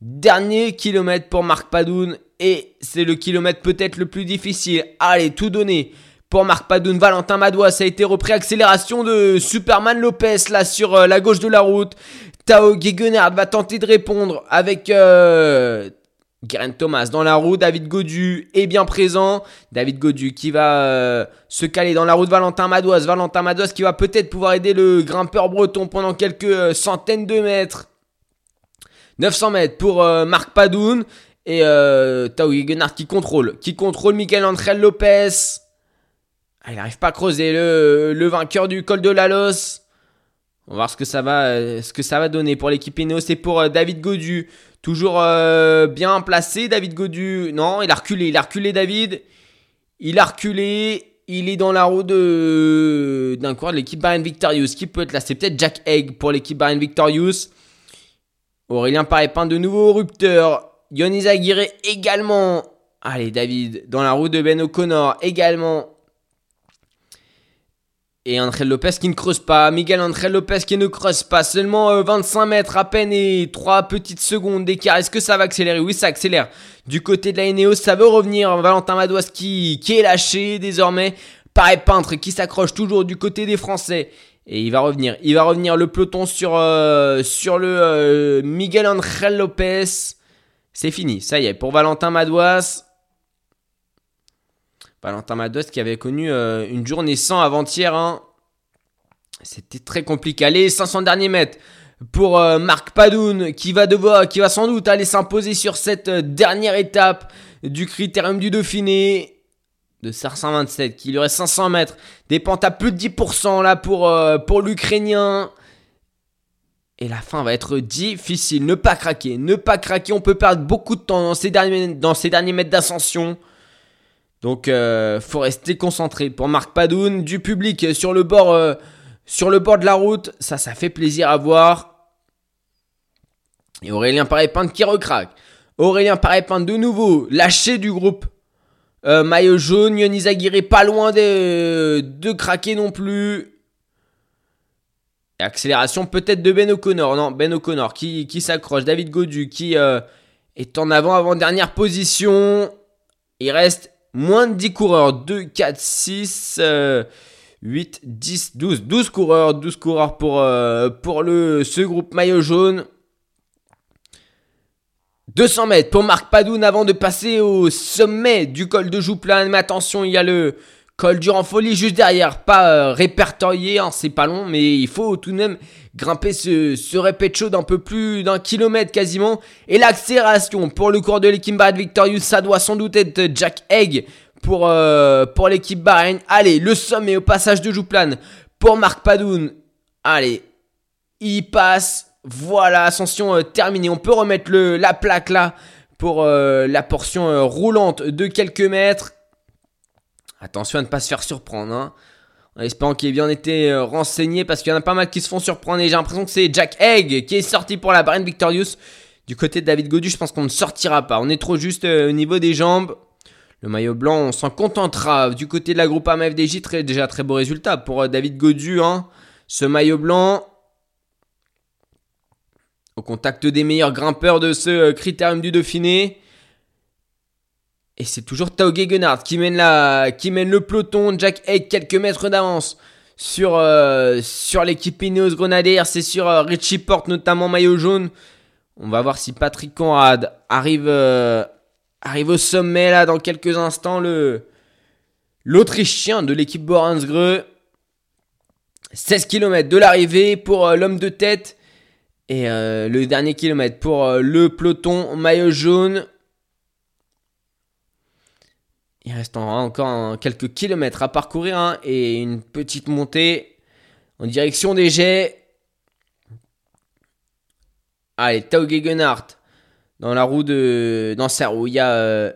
Dernier kilomètre pour Marc Padoun. Et c'est le kilomètre peut-être le plus difficile. Allez, tout donné pour Marc Padoun. Valentin Madois, a été repris. Accélération de Superman Lopez là sur euh, la gauche de la route. Tao Gegenhardt va tenter de répondre avec euh, Guerin Thomas dans la roue. David Godu est bien présent. David Godu qui va euh, se caler dans la route. Valentin Madois. Valentin Madois qui va peut-être pouvoir aider le grimpeur breton pendant quelques euh, centaines de mètres. 900 mètres pour Marc Padoun. Et Tao Gegenhardt qui contrôle. Qui contrôle Miguel Angel Lopez. Ah, il n'arrive pas à creuser le, le vainqueur du col de la Los. On va voir ce que ça va, euh, ce que ça va donner pour l'équipe Ineos. C'est pour euh, David Godu. Toujours euh, bien placé, David Godu. Non, il a reculé. Il a reculé, David. Il a reculé. Il est dans la roue de d'un coureur de l'équipe Bahrain Victorious. Qui peut être là C'est peut-être Jack Egg pour l'équipe Bahrain Victorious. Aurélien Paré-Peint de nouveau au rupteur. Yonis Aguirre également. Allez, David. Dans la roue de Ben O'Connor également. Et Angel Lopez qui ne creuse pas. Miguel Angel Lopez qui ne creuse pas. Seulement euh, 25 mètres à peine et 3 petites secondes d'écart. Est-ce que ça va accélérer? Oui, ça accélère. Du côté de la Ineos, ça veut revenir. Valentin Madouas qui, qui est lâché désormais. Pareil peintre qui s'accroche toujours du côté des Français. Et il va revenir. Il va revenir le peloton sur, euh, sur le euh, Miguel Angel Lopez. C'est fini. Ça y est. Pour Valentin Madouas. Valentin Mados qui avait connu euh, une journée sans avant-hier. hein. C'était très compliqué. Allez, 500 derniers mètres pour euh, Marc Padoun qui va devoir, qui va sans doute aller s'imposer sur cette euh, dernière étape du critérium du Dauphiné de 527. Qui lui reste 500 mètres. Des pentes à plus de 10% là pour, l'Ukrainien. Et la fin va être difficile. Ne pas craquer. Ne pas craquer. On peut perdre beaucoup de temps dans ces derniers mètres d'ascension. Donc, euh, faut rester concentré. Pour Marc Padoun, du public sur le bord, euh, sur le bord de la route, ça, ça fait plaisir à voir. Et Aurélien Paré-Pinte qui recraque. Aurélien Paré-Pinte de nouveau, lâché du groupe. Euh, maillot jaune, Yonis pas loin de, de craquer non plus. Accélération peut-être de Ben O'Connor. Non, Ben O'Connor qui, s'accroche. David Godu qui euh, est en avant, avant dernière position. Il reste moins de 10 coureurs. 2, 4, 6, euh, 8, 10, 12. 12 coureurs. 12 coureurs pour, euh, ce groupe maillot jaune. 200 mètres pour Marc Padoun avant de passer au sommet du col de Jouplane. Mais attention, il y a le col du Renfoli juste derrière. Pas euh, répertorié, hein, c'est pas long, mais il faut tout de même grimper ce, ce répète d'un peu plus d'un kilomètre quasiment. Et l'accélération pour le cours de l'équipe Bahrain Victorious, ça doit sans doute être Jack Egg pour, euh, pour l'équipe Bahreïn. Allez, le sommet au passage de Jouplane pour Marc Padoun. Allez, il passe. Voilà, ascension euh, terminée. On peut remettre le, la plaque là pour euh, la portion roulante de quelques mètres. Attention à ne pas se faire surprendre. Hein. En espérant qu'il ait bien été euh, renseigné parce qu'il y en a pas mal qui se font surprendre. Et j'ai l'impression que c'est Jack Egg qui est sorti pour la Bahrain Victorious. Du côté de David Godu, je pense qu'on ne sortira pas. On est trop juste euh, au niveau des jambes. Le maillot blanc, on s'en contentera. Du côté de la groupe AMFDJ, très, déjà très beau résultat pour euh, David Godu. Hein. Ce maillot blanc, au contact des meilleurs grimpeurs de ce critérium du Dauphiné. Et c'est toujours Tao Gegenhardt qui mène, la, qui mène le peloton. Jack Egg, quelques mètres d'avance sur, euh, sur l'équipe Ineos Grenadiers. C'est sur euh, Richie Porte, notamment maillot jaune. On va voir si Patrick Conrad arrive, euh, arrive au sommet là dans quelques instants. Le, l'Autrichien de l'équipe Boransgreux. 16 km de l'arrivée pour l'homme de tête. Et le dernier kilomètre pour le peloton maillot jaune. Il reste encore quelques kilomètres à parcourir hein, et une petite montée en direction des jets. Allez, Tao Gegenhardt dans la roue de dans sa roue, il y a euh,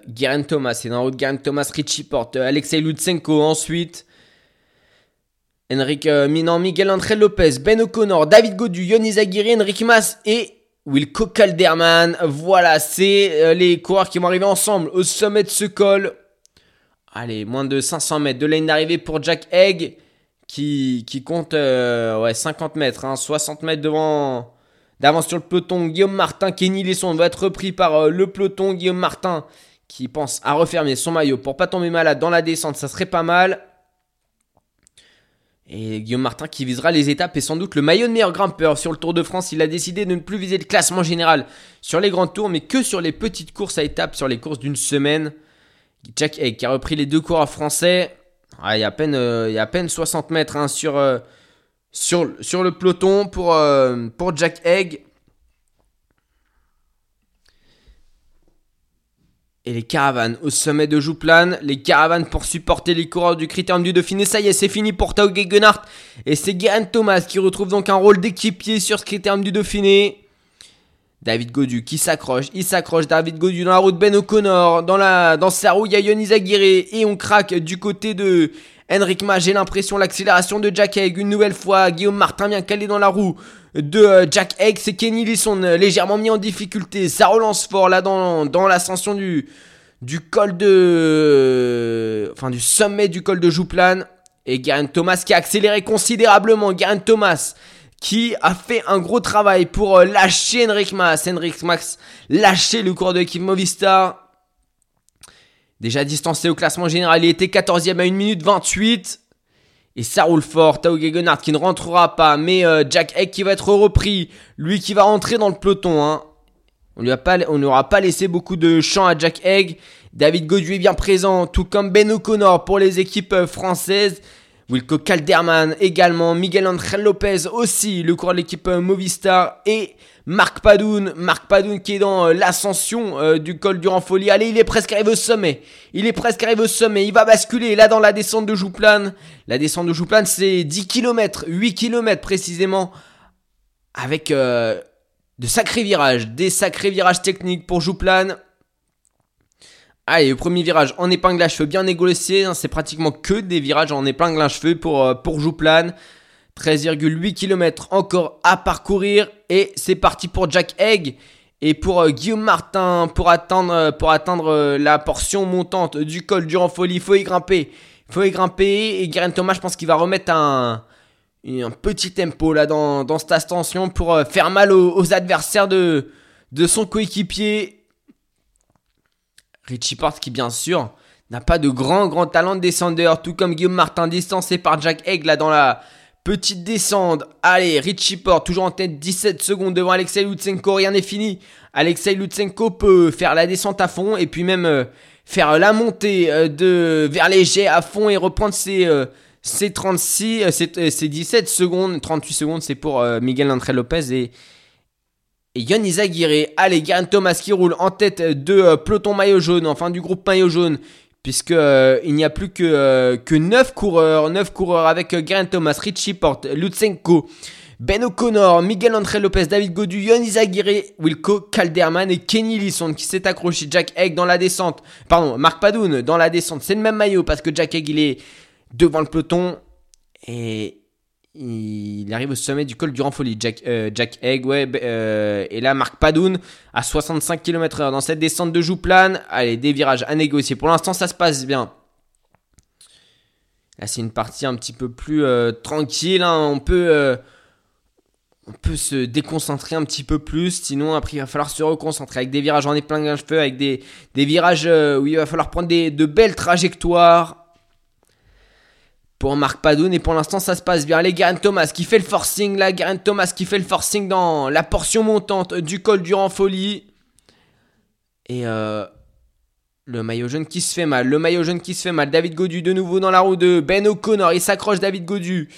Thomas et dans la roue de Guerin Thomas Richie Porte, Alexei Lutsenko ensuite. Enric euh, Minan, Miguel André Lopez, Ben O'Connor, David Godu, Yonis Aguirre, Enric Mas et Wilco Calderman. Voilà, c'est euh, les coureurs qui vont arriver ensemble au sommet de ce col. Allez, moins de 500 mètres de ligne d'arrivée pour Jack Egg qui, qui compte euh, ouais, 50 mètres, hein, 60 mètres devant d'avance sur le peloton. Guillaume Martin, Kenny Lesson va être repris par euh, le peloton. Guillaume Martin qui pense à refermer son maillot pour pas tomber malade dans la descente, ça serait pas mal. Et Guillaume Martin qui visera les étapes et sans doute le maillot de meilleur grimpeur sur le Tour de France. Il a décidé de ne plus viser le classement général sur les grands tours, mais que sur les petites courses à étapes, sur les courses d'une semaine. Jack Egg qui a repris les deux coureurs français. Il, y a à peine, euh, il y a à peine 60 mètres hein, sur, euh, sur, le peloton pour, euh, Jack Egg. Et les caravanes au sommet de Jouplane. Les caravanes pour supporter les coureurs du Critérium du Dauphiné. Ça y est, c'est fini pour Tao Gegenhardt. Et c'est Guerin Thomas qui retrouve donc un rôle d'équipier sur ce Critérium du Dauphiné. David Godu qui s'accroche, il s'accroche, David Godu dans la route Ben O'Connor, dans, la, dans sa roue il y a Yonis et on craque du côté de Henrik Ma, j'ai l'impression l'accélération de Jack Egg une nouvelle fois, Guillaume Martin bien calé dans la roue de euh, Jack Egg, c'est Kenny Lisson euh, légèrement mis en difficulté, ça relance fort là dans, dans l'ascension du, du col de... enfin du sommet du col de Jouplane et Garen Thomas qui a accéléré considérablement, Garen Thomas qui a fait un gros travail pour euh, lâcher Henrik Mas. Henrik Max lâcher le cours de l'équipe Movistar. Déjà distancé au classement général, il était 14e à 1 minute 28. Et ça roule fort. Tao Gegenhardt qui ne rentrera pas. Mais euh, Jack Egg qui va être repris. Lui qui va rentrer dans le peloton. Hein. On lui aura pas laissé beaucoup de champ à Jack Egg. David Godu est bien présent. Tout comme Ben O'Connor pour les équipes euh, françaises. Wilco Calderman également, Miguel Angel Lopez aussi, le coureur de l'équipe euh, Movistar et Marc Padoun, Marc Padoun qui est dans euh, l'ascension euh, du col du Renfoli. Allez, il est presque arrivé au sommet. Il est presque arrivé au sommet. Il va basculer là dans la descente de Jouplane. La descente de Jouplane, c'est 10 km, 8 km précisément, avec de sacrés virages, des sacrés virages techniques pour Jouplane. Allez, le premier virage en épingle à cheveux bien négocié. Hein, c'est pratiquement que des virages en épingle à cheveux pour, euh, Jouplane. 13,8 km encore à parcourir. Et c'est parti pour Jack Egg. Et pour euh, Guillaume Martin, pour atteindre, euh, la portion montante du col du Renfoli, il faut y grimper. Il faut y grimper. Et Guérin Thomas, je pense qu'il va remettre un, petit tempo là dans, dans cette ascension pour faire mal aux, adversaires de son coéquipier. Richie Porte qui bien sûr n'a pas de grand grand talent de descendeur, tout comme Guillaume Martin distancé par Jack Egg là dans la petite descente. Allez, Richie Porte toujours en tête 17 secondes devant Alexei Lutsenko, rien n'est fini. Alexei Lutsenko peut faire la descente à fond et puis même euh, faire la montée euh, de vers les jets à fond et reprendre ses, euh, ses 36, ses, 17 secondes, 38 secondes, c'est pour Miguel André Lopez et et Yann Izaguirre. Allez, Garen Thomas qui roule en tête de euh, peloton maillot jaune, enfin du groupe maillot jaune, puisque euh, il n'y a plus que, euh, que 9 coureurs, 9 coureurs avec Garen Thomas, Richie Porte, Lutsenko, Ben O'Connor, Miguel André Lopez, David Godu, Yann Izaguirre, Wilco Calderman et Kenny Lisson qui s'est accroché. Jack Egg dans la descente, pardon, Marc Padoun dans la descente, c'est le même maillot parce que Jack Egg il est devant le peloton. Et, il arrive au sommet du col du Renfoli. Jack, euh, Jack Egg, ouais. Euh, et là, Marc Padoun à 65 km/h dans cette descente de Jouplane. Allez, des virages à négocier. Pour l'instant, ça se passe bien. Là, c'est une partie un petit peu plus euh, tranquille. Hein. On peut. se déconcentrer un petit peu plus. Sinon, après, il va falloir se reconcentrer avec des virages en épingle feu, avec des, virages où il va falloir prendre de belles trajectoires. Pour Marc Padoun, et pour l'instant, ça se passe bien. Les Garen Thomas qui fait le forcing, la Garen Thomas qui fait le forcing dans la portion montante du col du Folie. Et euh, le maillot jaune qui se fait mal. Le maillot jaune qui se fait mal. David Godu de nouveau dans la roue de Ben O'Connor. Il s'accroche David Godu.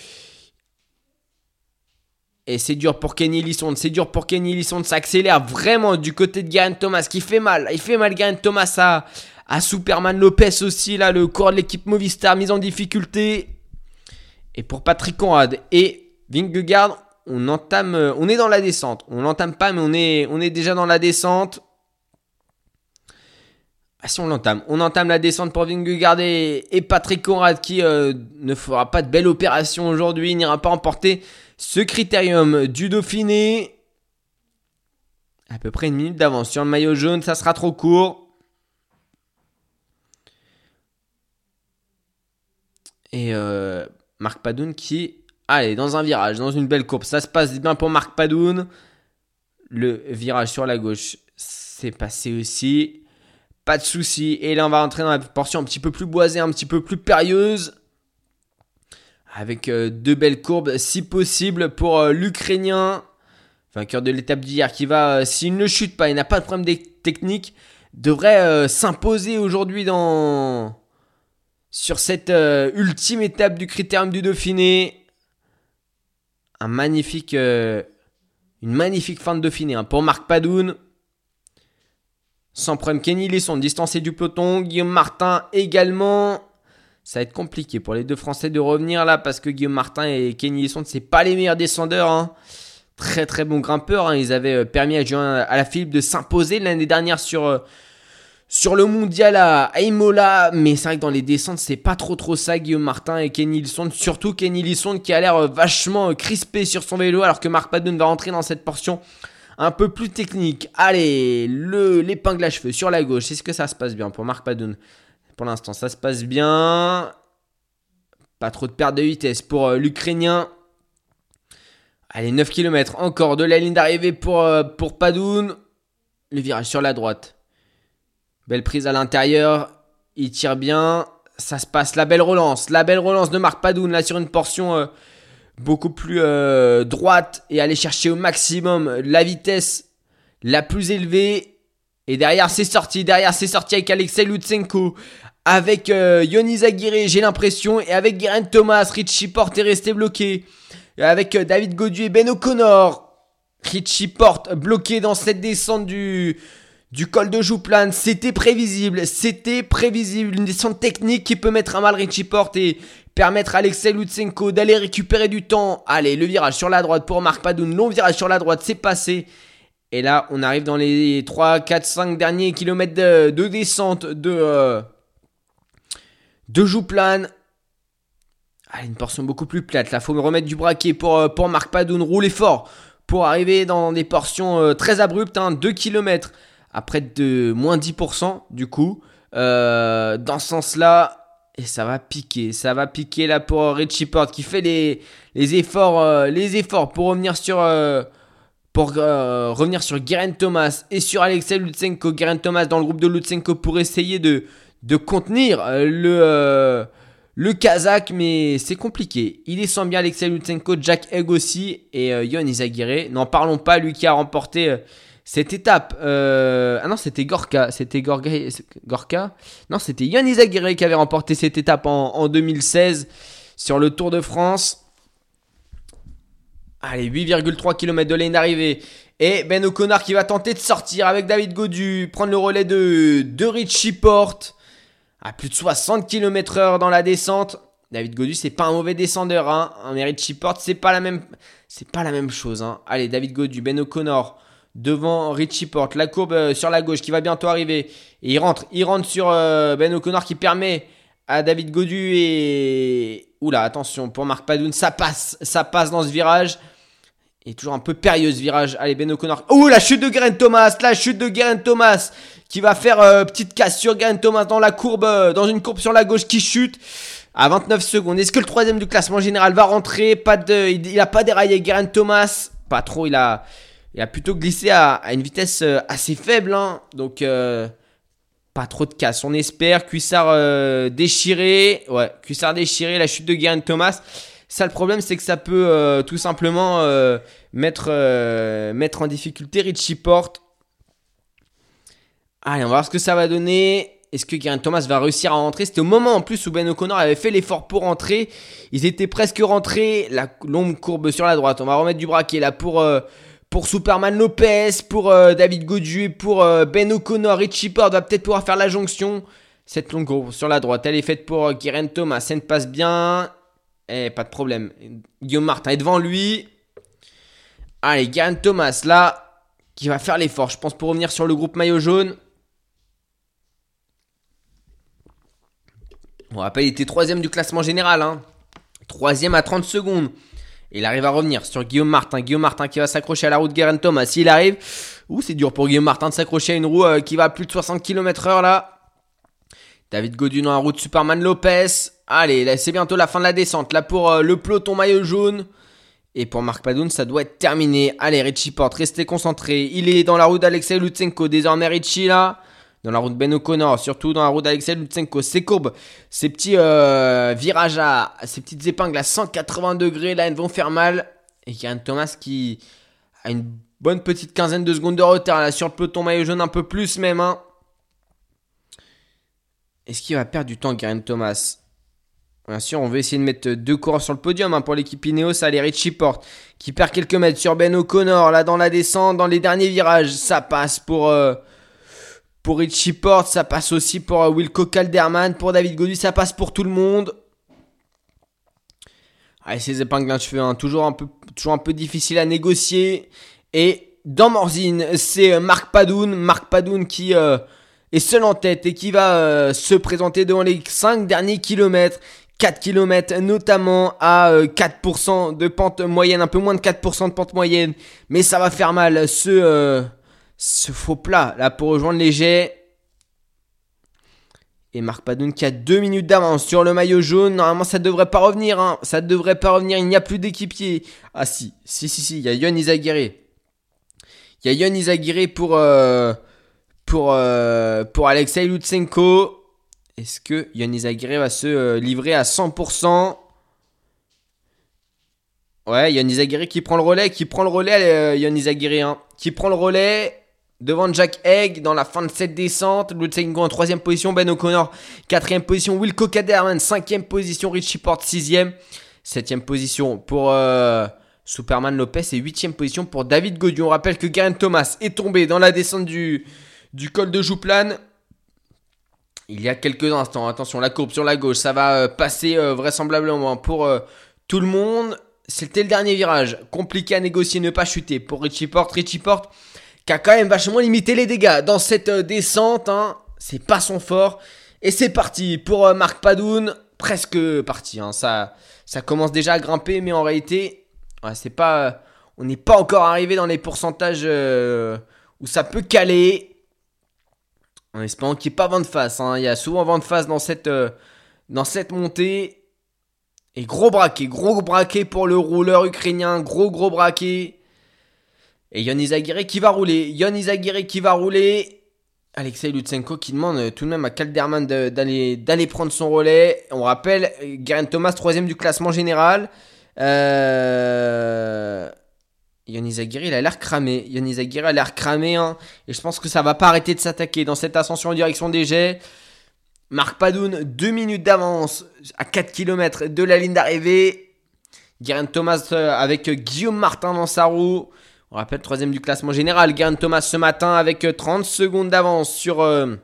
Et c'est dur pour Kenny Lisson. C'est dur pour Kenny Lisson. Ça accélère vraiment du côté de Garen Thomas qui fait mal. Il fait mal Garen Thomas à, à Superman Lopez aussi. Là, le corps de l'équipe Movistar mise en difficulté. Et pour Patrick Conrad et Vingegaard, on entame. On est dans la descente. On l'entame pas, mais on est, on est déjà dans la descente. Ah, si on l'entame, on entame la descente pour Vingegaard et, Patrick Conrad qui euh, ne fera pas de belle opération aujourd'hui, n'ira pas emporter ce critérium du Dauphiné. À peu près une minute d'avance sur le maillot jaune, ça sera trop court. Et euh, Marc Padoun qui, allez, dans un virage, dans une belle courbe, ça se passe bien pour Marc Padoun. Le virage sur la gauche, c'est passé aussi. Pas de souci. Et là, on va rentrer dans la portion un petit peu plus boisée, un petit peu plus périlleuse. Avec euh, deux belles courbes, si possible, pour euh, l'Ukrainien, vainqueur de l'étape d'hier, qui va, euh, s'il ne chute pas, il n'a pas de problème technique, devrait s'imposer aujourd'hui dans sur cette ultime étape du critérium du Dauphiné. Un magnifique, une magnifique fin de Dauphiné hein, pour Marc Padoun. Sans problème, Kenny Lisson distancé du peloton. Guillaume Martin également. Ça va être compliqué pour les deux Français de revenir là parce que Guillaume Martin et Kenny Lisson, c'est pas les meilleurs descendeurs. Hein. Très très bons grimpeurs. Hein. Ils avaient euh, permis à la Philippe de s'imposer l'année dernière sur, euh, sur le mondial à Imola. Mais c'est vrai que dans les descentes, c'est pas trop trop ça, Guillaume Martin et Kenny Lisson. Surtout Kenny Lisson qui a l'air vachement crispé sur son vélo alors que Marc Padon va rentrer dans cette portion un peu plus technique. Allez, l'épingle à cheveux sur la gauche. Est-ce que ça se passe bien pour Marc Padoun Pour l'instant, ça se passe bien. Pas trop de perte de vitesse pour euh, l'Ukrainien. Allez, 9 km encore de la ligne d'arrivée pour, euh, pour Padoun. Le virage sur la droite. Belle prise à l'intérieur. Il tire bien. Ça se passe. La belle relance. La belle relance de Marc Padoun là sur une portion. Euh, beaucoup plus euh, droite et aller chercher au maximum la vitesse la plus élevée. Et derrière c'est sorti, derrière c'est sorti avec Alexei Lutsenko, avec euh, Yoni j'ai l'impression, et avec Geraint Thomas, Richie Porte est resté bloqué, avec euh, David Godu et Ben O'Connor. Richie Porte bloqué dans cette descente du, du col de Jouplane. C'était prévisible, c'était prévisible. Une descente technique qui peut mettre à mal Richie Porte et permettre à Alexei Lutsenko d'aller récupérer du temps. Allez, le virage sur la droite pour Marc Padoun. Long virage sur la droite, c'est passé. Et là, on arrive dans les 3, 4, 5 derniers kilomètres de, descente de, euh, de Jouplane. Allez, une portion beaucoup plus plate. Là, faut me remettre du braquet pour, euh, pour Marc Padoun. Rouler fort pour arriver dans des portions euh, très abruptes. 2 hein. À près de moins 10% du coup. dans ce sens-là, et ça va piquer, ça va piquer là pour Richie Porte qui fait les, les efforts, euh, les efforts pour revenir sur, euh, pour euh, revenir sur Geraint Thomas et sur Alexei Lutsenko. Geraint Thomas dans le groupe de Lutsenko pour essayer de, de contenir le, le Kazakh, mais c'est compliqué. Il descend bien Alexei Lutsenko, Jack Egg aussi et Yon Izagirre. N'en parlons pas, lui qui a remporté cette étape, euh, ah non, c'était Gorka, c'était Gorka, non, c'était Yann Izaguirre qui avait remporté cette étape en, 2016 sur le Tour de France. Allez, 8,3 km de ligne d'arrivée. Et Ben O'Connor qui va tenter de sortir avec David Godu, prendre le relais de, de Richie Porte. À plus de 60 km/h dans la descente. David Godu, c'est pas un mauvais descendeur, hein. Mais Richie Porte, c'est pas la même, c'est pas la même chose, hein. Allez, David Godu, Ben O'Connor devant Richie Porte. La courbe euh, sur la gauche qui va bientôt arriver. Et il rentre, il rentre sur euh, Ben O'Connor qui permet à David Godu et... Oula, attention, pour Marc Padoun, ça passe, ça passe dans ce virage. Et toujours un peu périlleux ce virage. Allez, Ben O'Connor. Oh, la chute de Geraint Thomas, la chute de Geraint Thomas qui va faire euh, petite casse sur Geraint Thomas dans la courbe, dans une courbe sur la gauche qui chute à 29 secondes. Est-ce que le troisième du classement général va rentrer? Pas de, il, n'a pas déraillé Geraint Thomas pas trop. Il a, il a plutôt glissé à, une vitesse euh, assez faible. hein. Donc, euh, pas trop de casse. On espère. Cuissard euh, déchiré. Ouais, Cuissard déchiré. La chute de Guerin Thomas. Ça, le problème, c'est que ça peut tout simplement mettre, en difficulté Richie Porte. Allez, on va voir ce que ça va donner. Est-ce que Geraint Thomas va réussir à rentrer? C'était au moment en plus où Ben O'Connor avait fait l'effort pour rentrer. Ils étaient presque rentrés. La longue courbe sur la droite. On va remettre du braquet là pour, pour Superman Lopez, pour euh, David Godu, pour euh, Ben O'Connor. Richie Porte va peut-être pouvoir faire la jonction. Cette longue courbe sur la droite, elle est faite pour euh, Geraint Thomas. Ne passe bien. Eh, pas de problème. Guillaume Martin est devant lui. Allez, Geraint Thomas là, qui va faire l'effort, je pense, pour revenir sur le groupe maillot jaune. On rappelle, il était troisième du classement général. Hein. Troisième à 30 secondes. Il arrive à revenir sur Guillaume Martin. Guillaume Martin qui va s'accrocher à la roue de Guerin Thomas. S'il arrive, ouh, c'est dur pour Guillaume Martin de s'accrocher à une roue euh, qui va à plus de 60 km/h là. David Godu dans la roue Superman Lopez. Allez, c'est bientôt la fin de la descente. Là pour euh, le peloton maillot jaune. Et pour Marc Padoun, ça doit être terminé. Allez, Richie Porte, restez concentré. Il est dans la roue d'Alexei Lutsenko. Désormais, Richie là. Dans la roue de Ben O'Connor, surtout dans la roue d'Alexei Lutsenko. Ces courbes, ces petits euh, virages à. ces petites épingles à 180 degrés là, elles vont faire mal. Et Karen Thomas qui a une bonne petite quinzaine de secondes de retard là sur le peloton maillot jaune, un peu plus même. Hein. Est-ce qu'il va perdre du temps, Karen Thomas? Bien sûr, on veut essayer de mettre deux coureurs sur le podium hein, pour l'équipe Ineos. Allez, Richie Porte qui perd quelques mètres sur Ben O'Connor. Là, dans la descente, dans les derniers virages, ça passe pour, euh, pour Richie Porte. Ça passe aussi pour euh, Wilco Calderman. Pour David Godu, ça passe pour tout le monde. Allez, ces épingles d'un cheveu, hein, toujours, un peu, toujours un peu difficile à négocier. Et dans Morzine, c'est euh, Marc Padoun. Marc Padoun qui euh, est seul en tête et qui va se présenter devant les 5 derniers kilomètres. 4 km notamment à euh, 4% de pente moyenne, un peu moins de 4% de pente moyenne, mais ça va faire mal ce, ce faux plat là pour rejoindre les jets. Et Marc Padoun qui a 2 minutes d'avance sur le maillot jaune, normalement ça devrait pas revenir, hein. ça devrait pas revenir, il n'y a plus d'équipier. Ah si, si, si, si, il y a Yon Izaguirre. Il y a Yon Izaguirre pour, euh, euh, Alexei Lutsenko. Est-ce que Yannis Aguirre va se euh, livrer à 100% Ouais, Yannis Aguirre qui prend le relais, qui prend le relais, euh, Yannis Aguirre, hein, qui prend le relais devant Jack Egg dans la fin de cette descente. Lutsenko en troisième position, Ben O'Connor quatrième position, Wilco Kaderman cinquième position, Richie Porte sixième, septième position pour euh, Superman Lopez et huitième position pour David Godion. On rappelle que Garen Thomas est tombé dans la descente du, col de Jouplane il y a quelques instants. Attention, la courbe sur la gauche, ça va euh, passer euh, vraisemblablement pour tout le monde. C'était le dernier virage. Compliqué à négocier, ne pas chuter pour Richie Porte. Richie Porte qui a quand même vachement limité les dégâts dans cette euh, descente. Hein. C'est pas son fort. Et c'est parti pour euh, Marc Padoun. Presque parti. hein. Ça, ça commence déjà à grimper, mais en réalité, euh, on n'est pas encore arrivé dans les pourcentages où ça peut caler. En espérant qu'il n'y ait pas vent de face. hein. Il y a souvent vent de face dans cette, montée. Et gros braquet, gros braquet pour le rouleur ukrainien. Gros, gros braquet. Et Yon Izaguirre qui va rouler. Yon Izaguirre qui va rouler. Alexei Lutsenko qui demande euh, tout de même à Calderman de- d'aller prendre son relais. On rappelle, euh, Garen Thomas, troisième du classement général. Euh... Il a l'air cramé. Yonis Aguirre a l'air cramé. hein. Et je pense que ça va pas arrêter de s'attaquer dans cette ascension en direction des jets. Marc Padoun, 2 minutes d'avance à 4 km de la ligne d'arrivée. Guerin Thomas euh, avec Guillaume Martin dans sa roue. On rappelle, troisième du classement général. Guerin Thomas ce matin avec euh, 30 secondes d'avance sur. euh,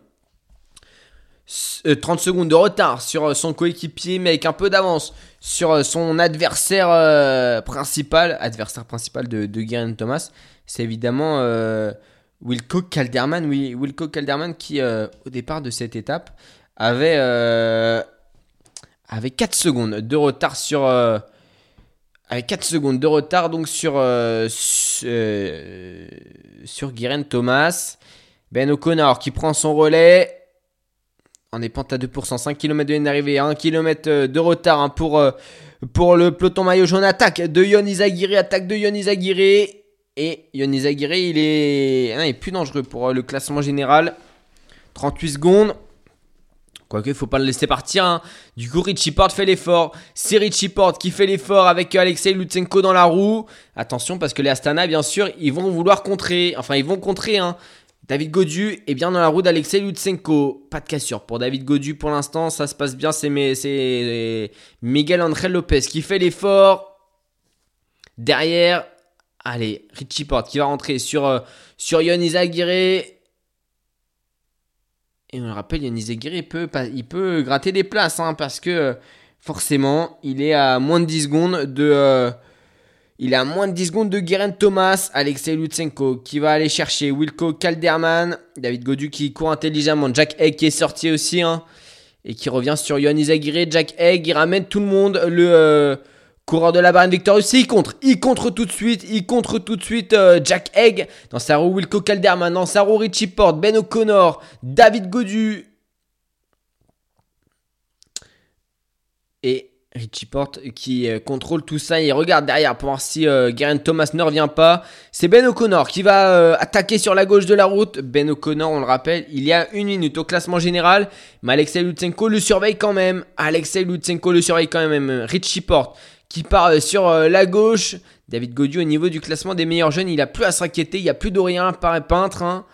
s- euh, 30 secondes de retard sur euh, son coéquipier, mais avec un peu d'avance sur euh, son adversaire euh, principal. Adversaire principal de, de Thomas, c'est évidemment euh, Wilco Calderman. Oui, Wilco Calderman qui, euh, au départ de cette étape, avait, euh, avait 4 secondes de retard sur. Euh, avec 4 secondes de retard donc sur, euh, euh, sur Guerin Thomas. Ben O'Connor qui prend son relais. On est pente à 2%, 5 km de ligne d'arrivée, 1 km de retard hein, pour, euh, pour le peloton maillot jaune. Attaque de Yon Izagiri, attaque de Yon Izagiri. Et Yon Izagiri, il est, hein, il est plus dangereux pour euh, le classement général. 38 secondes. Quoique, il faut pas le laisser partir. hein. Du coup, Richie Porte fait l'effort. C'est Richie Porte qui fait l'effort avec Alexei Lutsenko dans la roue. Attention, parce que les Astana, bien sûr, ils vont vouloir contrer. Enfin, ils vont contrer. Hein. David Godu est bien dans la roue d'Alexei Lutsenko. Pas de cassure pour David Godu pour l'instant. Ça se passe bien. C'est Miguel André Lopez qui fait l'effort. Derrière, allez, Richie Porte qui va rentrer sur, euh, sur Yon Izagirre. Et on le rappelle, Yannis Aguirre, il peut, il peut gratter des places, hein, parce que euh, forcément, il est à moins de 10 secondes de. euh, il est à moins de 10 secondes de Guerin Thomas, Alexei Lutsenko qui va aller chercher Wilco Kalderman, David Godu qui court intelligemment, Jack Egg qui est sorti aussi, hein, et qui revient sur Yannis Aguirre. Jack Egg, il ramène tout le monde, le euh, coureur de la barre Victorious, il contre, il contre tout de suite, il contre tout de suite euh, Jack Egg, dans sa roue Wilco Kalderman, dans sa roue Richie Porte, Ben O'Connor, David Godu et Richie Porte qui euh, contrôle tout ça. Il regarde derrière pour voir si euh, Geraint Thomas ne revient pas. C'est Ben O'Connor qui va euh, attaquer sur la gauche de la route. Ben O'Connor, on le rappelle, il y a une minute au classement général. Mais Alexei Lutsenko le surveille quand même. Alexei Lutsenko le surveille quand même. Richie Porte qui part euh, sur euh, la gauche. David Godieu au niveau du classement des meilleurs jeunes, il a plus à s'inquiéter. Il n'y a plus par peintre. hein.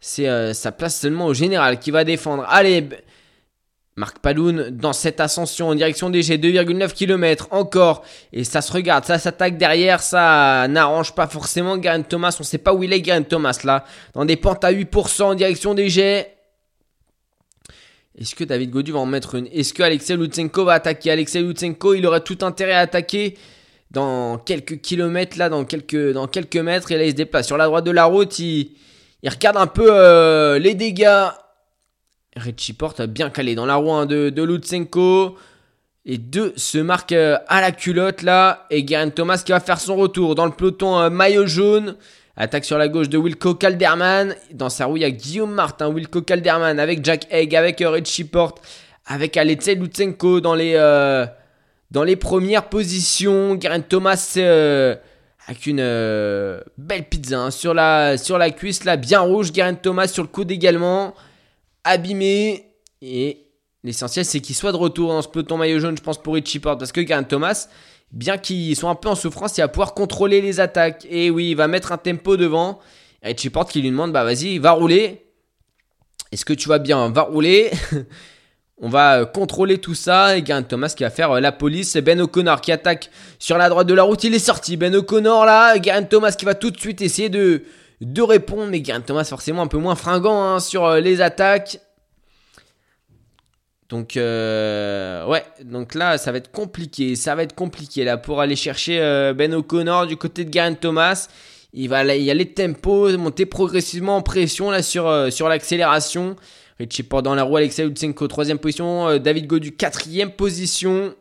C'est euh, sa place seulement au général qui va défendre. Allez, Marc Paloun dans cette ascension en direction des G, 2,9 km encore. Et ça se regarde, ça s'attaque derrière, ça n'arrange pas forcément Garen Thomas. On sait pas où il est Garen Thomas là. Dans des pentes à 8% en direction des G. Est-ce que David Godu va en mettre une? Est-ce que Alexei Lutsenko va attaquer? Alexei Lutsenko, il aurait tout intérêt à attaquer dans quelques kilomètres là, dans quelques, mètres. Et là, il se déplace sur la droite de la route. Il, il regarde un peu euh, les dégâts. Richie Porte a bien calé dans la roue hein, de, de Lutsenko. Les deux se marquent euh, à la culotte là. Et Garen Thomas qui va faire son retour dans le peloton euh, maillot jaune. Attaque sur la gauche de Wilco Calderman. Dans sa roue, il y a Guillaume Martin, Wilco Calderman avec Jack Egg, avec euh, Richie Porte, avec Alexei Lutsenko dans les, euh, dans les premières positions. Garen Thomas euh, avec une belle pizza hein, sur, la, sur la cuisse là, bien rouge. Garen Thomas sur le coude également abîmé. Et l'essentiel, c'est qu'il soit de retour dans ce peloton maillot jaune, je pense, pour Richie Porte. Parce que Garen Thomas, bien qu'il soit un peu en souffrance, il va pouvoir contrôler les attaques. Et oui, il va mettre un tempo devant. Et Richie Porte qui lui demande, bah vas-y, va rouler. Est-ce que tu vas bien? Va rouler. On va euh, contrôler tout ça. Et Garen Thomas qui va faire euh, la police. Ben O'Connor qui attaque sur la droite de la route. Il est sorti. Ben O'Connor là. Garen Thomas qui va tout de suite essayer de, de répondre. Mais Garen Thomas forcément un peu moins fringant hein, sur euh, les attaques. Donc euh, ouais, donc là ça va être compliqué, ça va être compliqué là pour aller chercher euh, Ben O'Connor du côté de Garen Thomas. Il va y aller tempo, monter progressivement en pression là sur, euh, l'accélération. Richie Porte dans la roue, Alexei Lutsenko troisième position, David Godu quatrième position.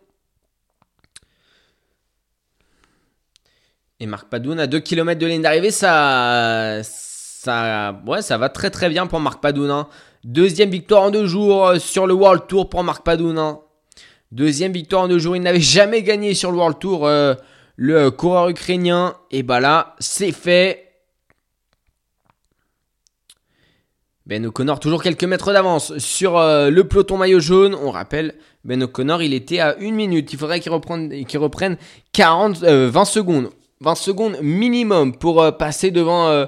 Et Marc Padoun à 2 km de ligne d'arrivée, ça, ça, ouais, ça va très très bien pour Marc Padoun. hein. Deuxième victoire en deux jours euh, sur le World Tour pour Marc Padoun. hein. Deuxième victoire en deux jours. Il n'avait jamais gagné sur le World Tour, euh, le coureur ukrainien. Et bah là, c'est fait. Ben O'Connor, toujours quelques mètres d'avance sur euh, le peloton maillot jaune. On rappelle, Ben O'Connor, il était à une minute. Il faudrait qu'il reprenne, qu'il reprenne 40, euh, 20 secondes. 20 secondes minimum pour passer devant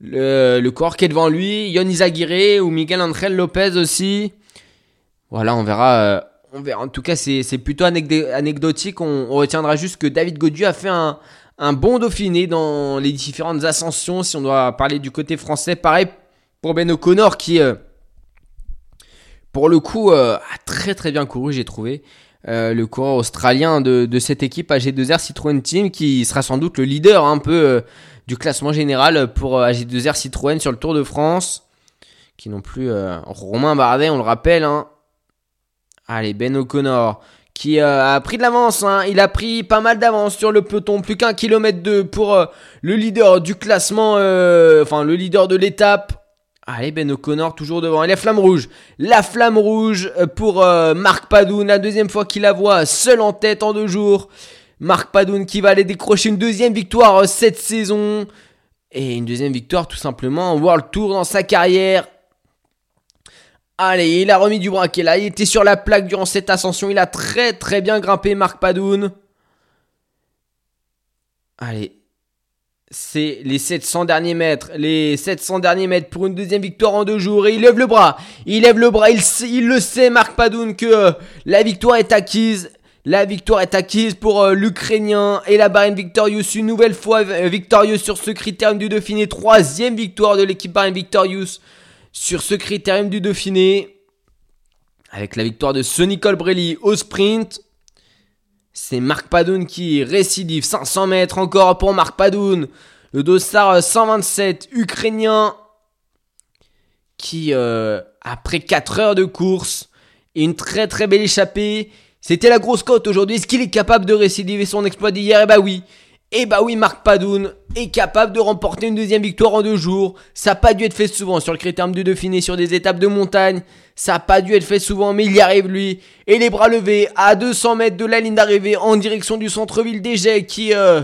le, le coureur qui est devant lui, Yonis Aguirre ou Miguel Angel Lopez aussi. Voilà, on verra. euh, on verra. En tout cas, c'est plutôt anecdotique. On, retiendra juste que David Godu a fait un, bon Dauphiné dans les différentes ascensions. Si on doit parler du côté français, pareil pour Ben O'Connor qui, euh, pour le coup, euh, a très très bien couru, j'ai trouvé. Le coureur australien de, de cette équipe AG2R Citroën Team qui sera sans doute le leader un peu du classement général pour euh, AG2R Citroën sur le Tour de France. Qui non plus euh, Romain Bardet, on le rappelle. hein. Allez, Ben O'Connor qui euh, a pris de l'avance. hein. Il a pris pas mal d'avance sur le peloton. Plus qu'un kilomètre deux pour le leader du classement, enfin le leader de l'étape. Allez, Ben O'Connor toujours devant. Et la flamme rouge. La flamme rouge pour Marc Padoun. La deuxième fois qu'il la voit seul en tête en deux jours. Marc Padoun qui va aller décrocher une deuxième victoire euh, cette saison. Et une deuxième victoire tout simplement en World Tour dans sa carrière. Allez, il a remis du braquet là. Il était sur la plaque durant cette ascension. Il a très très bien grimpé Marc Padoun. Allez, c'est les 700 derniers mètres. Les 700 derniers mètres pour une deuxième victoire en deux jours. Et il lève le bras. Il lève le bras. Il, il le sait, Marc Padoun, que euh, la victoire est acquise. La victoire est acquise pour euh, l'Ukrainien et la Bahrain Victorious. Une nouvelle fois euh, victorieux sur ce critérium du Dauphiné. Troisième victoire de l'équipe Bahrain Victorious sur ce critérium du Dauphiné. Avec la victoire de Sonny Colbrelli au sprint. C'est Marc Padoun qui récidive. 500 mètres encore pour Marc Padoun. Le dossard 127 ukrainien qui, euh, après 4 heures de course une très très belle échappée, c'était la grosse cote aujourd'hui. Est-ce qu'il est capable de récidiver son exploit d'hier? Eh bah oui. Eh bah oui, Marc Padoun est capable de remporter une deuxième victoire en deux jours. Ça n'a pas dû être fait souvent sur le critérium du Dauphiné, sur des étapes de montagne. Ça n'a pas dû être fait souvent, mais il y arrive lui. Et les bras levés à 200 mètres de la ligne d'arrivée en direction du centre-ville d'Egey qui euh,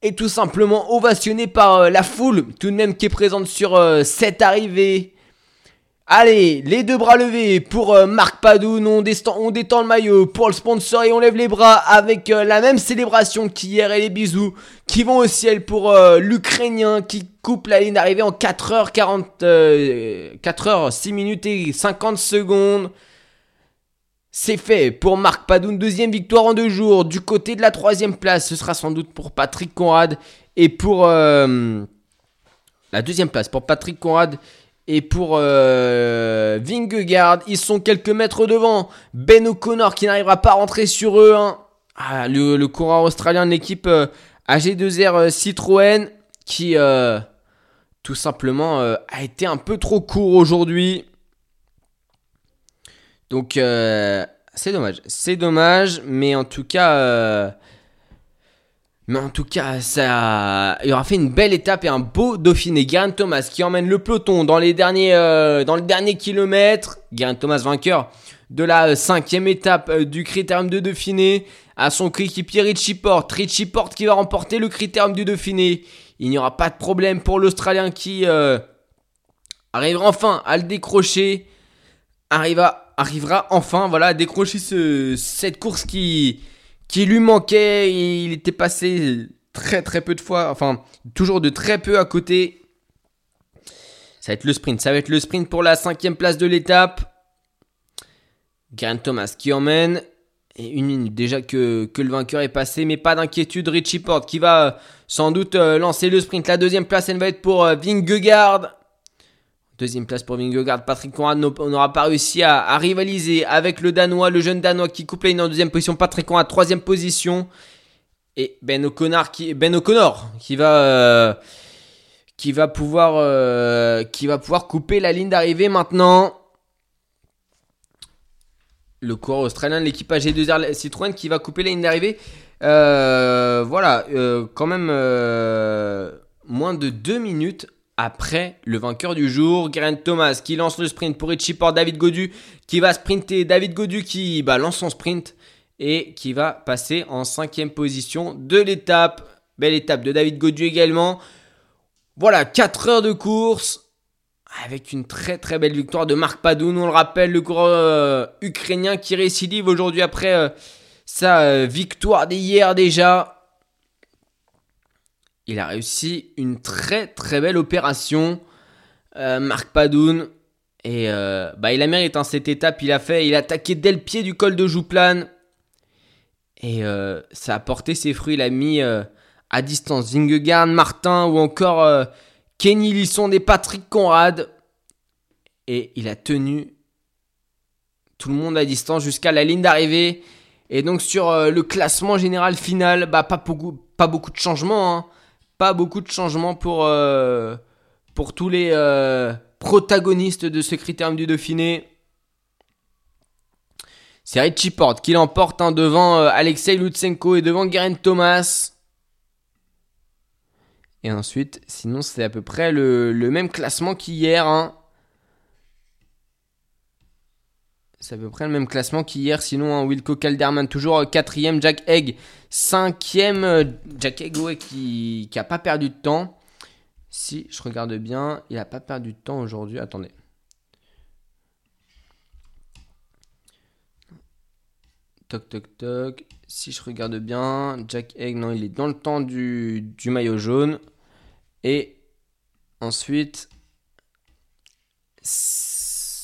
est tout simplement ovationné par euh, la foule tout de même qui est présente sur euh, cette arrivée. Allez, les deux bras levés pour euh, Marc Padoun, on, détend le maillot pour le sponsor et on lève les bras avec euh, la même célébration qu'hier et les bisous qui vont au ciel pour euh, l'Ukrainien qui coupe la ligne d'arrivée en 4h40, 4h 6 minutes et 50 secondes. C'est fait pour Marc Padoun, deuxième victoire en deux jours. Du côté de la troisième place, ce sera sans doute pour Patrick Conrad et pour la deuxième place pour Patrick Conrad et pour euh, Vingegaard, ils sont quelques mètres devant. Ben O'Connor qui n'arrivera pas à rentrer sur eux. Hein. Ah, le, coureur australien de l'équipe euh, AG2R euh, Citroën qui euh, tout simplement a été un peu trop court aujourd'hui. Donc c'est dommage. C'est dommage, mais en tout cas mais en tout cas, ça, il aura fait une belle étape et un beau Dauphiné. Geraint Thomas qui emmène le peloton dans les derniers, euh, dans le dernier kilomètre. Geraint Thomas vainqueur de la cinquième étape euh, du critérium de Dauphiné à son coéquipier Richie Porte. Richie Porte qui va remporter le critérium du Dauphiné. Il n'y aura pas de problème pour l'Australien qui euh, arrivera enfin à le décrocher. Arrivera enfin voilà, à décrocher ce, cette course qui qui lui manquait. Il était passé très très peu de fois, enfin toujours de très peu à côté. Ça va être le sprint. Ça va être le sprint pour la cinquième place de l'étape. Grant Thomas qui emmène. Et une minute déjà que, le vainqueur est passé, mais pas d'inquiétude. Richie Porte qui va euh, sans doute euh, lancer le sprint. La deuxième place, elle va être pour euh, Vingegaard. Deuxième place pour Vingegaard. Patrick Conrad n'aura pas réussi à, rivaliser avec le Danois, le jeune Danois qui coupe ligne en deuxième position. Patrick Conrad, troisième position. Et Ben O'Connor qui, ben O'Connor, qui va, euh, qui va pouvoir, euh, qui va pouvoir couper la ligne d'arrivée maintenant. Le coureur australien de l'équipe AG2R Citroën qui va couper la ligne d'arrivée. Euh, voilà, quand même moins de deux minutes après le vainqueur du jour, Geraint Thomas qui lance le sprint pour Richie Porte, David Godu qui va sprinter, David Godu qui bah, lance son sprint et qui va passer en cinquième position de l'étape. Belle étape de David Godu également. Voilà, 4 heures de course avec une très très belle victoire de Marc Padoun. On le rappelle, le coureur euh, ukrainien qui récidive aujourd'hui après euh, sa euh, victoire d'hier déjà. Il a réussi une très très belle opération. Euh, Marc Padoun. Et euh, bah, il a mérité hein, cette étape. Il a fait, il a attaqué dès le pied du col de Jouplane. Et euh, ça a porté ses fruits. Il a mis à distance Vingegaard, Martin ou encore Kenny Lisson et Patrick Conrad. Et il a tenu tout le monde à distance jusqu'à la ligne d'arrivée. Et donc sur le classement général final, bah, pas, beaucoup, pas beaucoup de changements. Hein beaucoup de changements pour, euh, tous les euh, protagonistes de ce critérium du Dauphiné. C'est Richie Porte qui l'emporte hein, devant euh, Alexei Lutsenko et devant Geraint Thomas. Et ensuite, sinon c'est à peu près le, même classement qu'hier. Hein. C'est à peu près le même classement qu'hier. Sinon, hein, Wilco Calderman, toujours euh, quatrième. Jack Egg, cinquième. Euh, Jack Egg, ouais, qui n'a pas perdu de temps. Si je regarde bien, il n'a pas perdu de temps aujourd'hui. Attendez. Toc, toc, toc. Si je regarde bien, Jack Egg, non, il est dans le temps du, du maillot jaune. Et ensuite,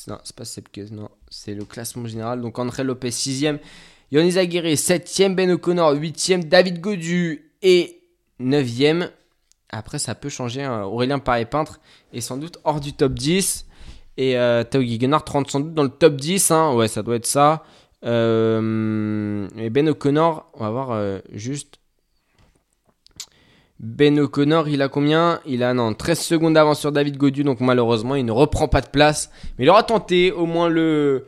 non, c'est pas Sepkes, non, c'est le classement général. Donc André Lopez 6ème, Yonis Aguirre 7ème, Ben O'Connor 8ème, David Godu est 9ème. Après, ça peut changer. Hein. Aurélien Paré-Peintre est sans doute hors du top 10. Et euh, Tao Guigenard 30 sans doute dans le top 10. Hein. Ouais, ça doit être ça. Euh, et Ben O'Connor, on va voir euh, juste. Ben O'Connor, il a combien? Il a non, 13 secondes d'avance sur David Godu, donc malheureusement, il ne reprend pas de place. Mais il aura tenté au moins le,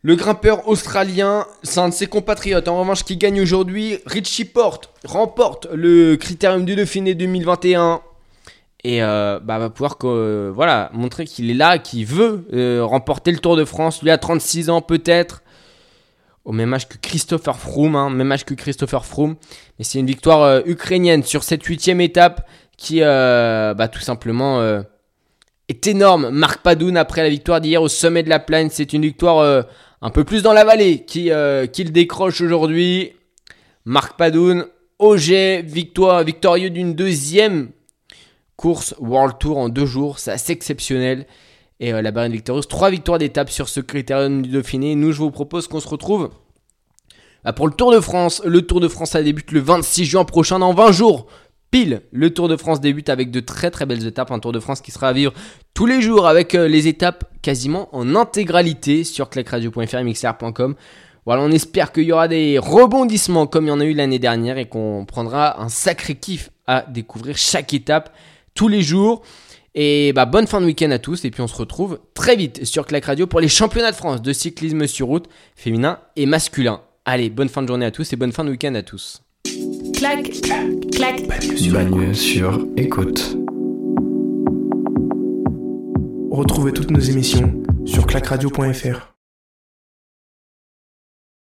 le grimpeur australien. C'est un de ses compatriotes, en revanche, qui gagne aujourd'hui. Richie Porte remporte le Critérium du Dauphiné 2021. Et euh, bah, va pouvoir voilà, montrer qu'il est là, qu'il veut remporter le Tour de France. Lui a 36 ans peut-être au même âge que Christopher Froome, hein, même âge que Christopher Froome. Mais c'est une victoire euh, ukrainienne sur cette huitième étape qui, euh, bah, tout simplement, euh, est énorme. Marc Padoun, après la victoire d'hier au sommet de la plaine, c'est une victoire un peu plus dans la vallée qui, qu'il décroche aujourd'hui. Marc Padoun, OG, victoire, victorieux d'une deuxième course World Tour en deux jours, c'est assez exceptionnel et euh, la Barine Victorieuse. Trois victoires d'étape sur ce critérium du Dauphiné. Nous, je vous propose qu'on se retrouve bah, pour le Tour de France. Le Tour de France, ça débute le 26 juin prochain, dans 20 jours. Pile, le Tour de France débute avec de très très belles étapes. Un Tour de France qui sera à vivre tous les jours avec euh, les étapes quasiment en intégralité sur clacradio.fr et. Voilà, on espère qu'il y aura des rebondissements comme il y en a eu l'année dernière et qu'on prendra un sacré kiff à découvrir chaque étape tous les jours. Et bah, bonne fin de week-end à tous. Et puis on se retrouve très vite sur Clac Radio pour les championnats de France de cyclisme sur route féminin et masculin. Allez, bonne fin de journée à tous et bonne fin de week-end à tous. Clac, clac. Bagneux sur écoute. Retrouvez toutes nos émissions sur clacradio.fr.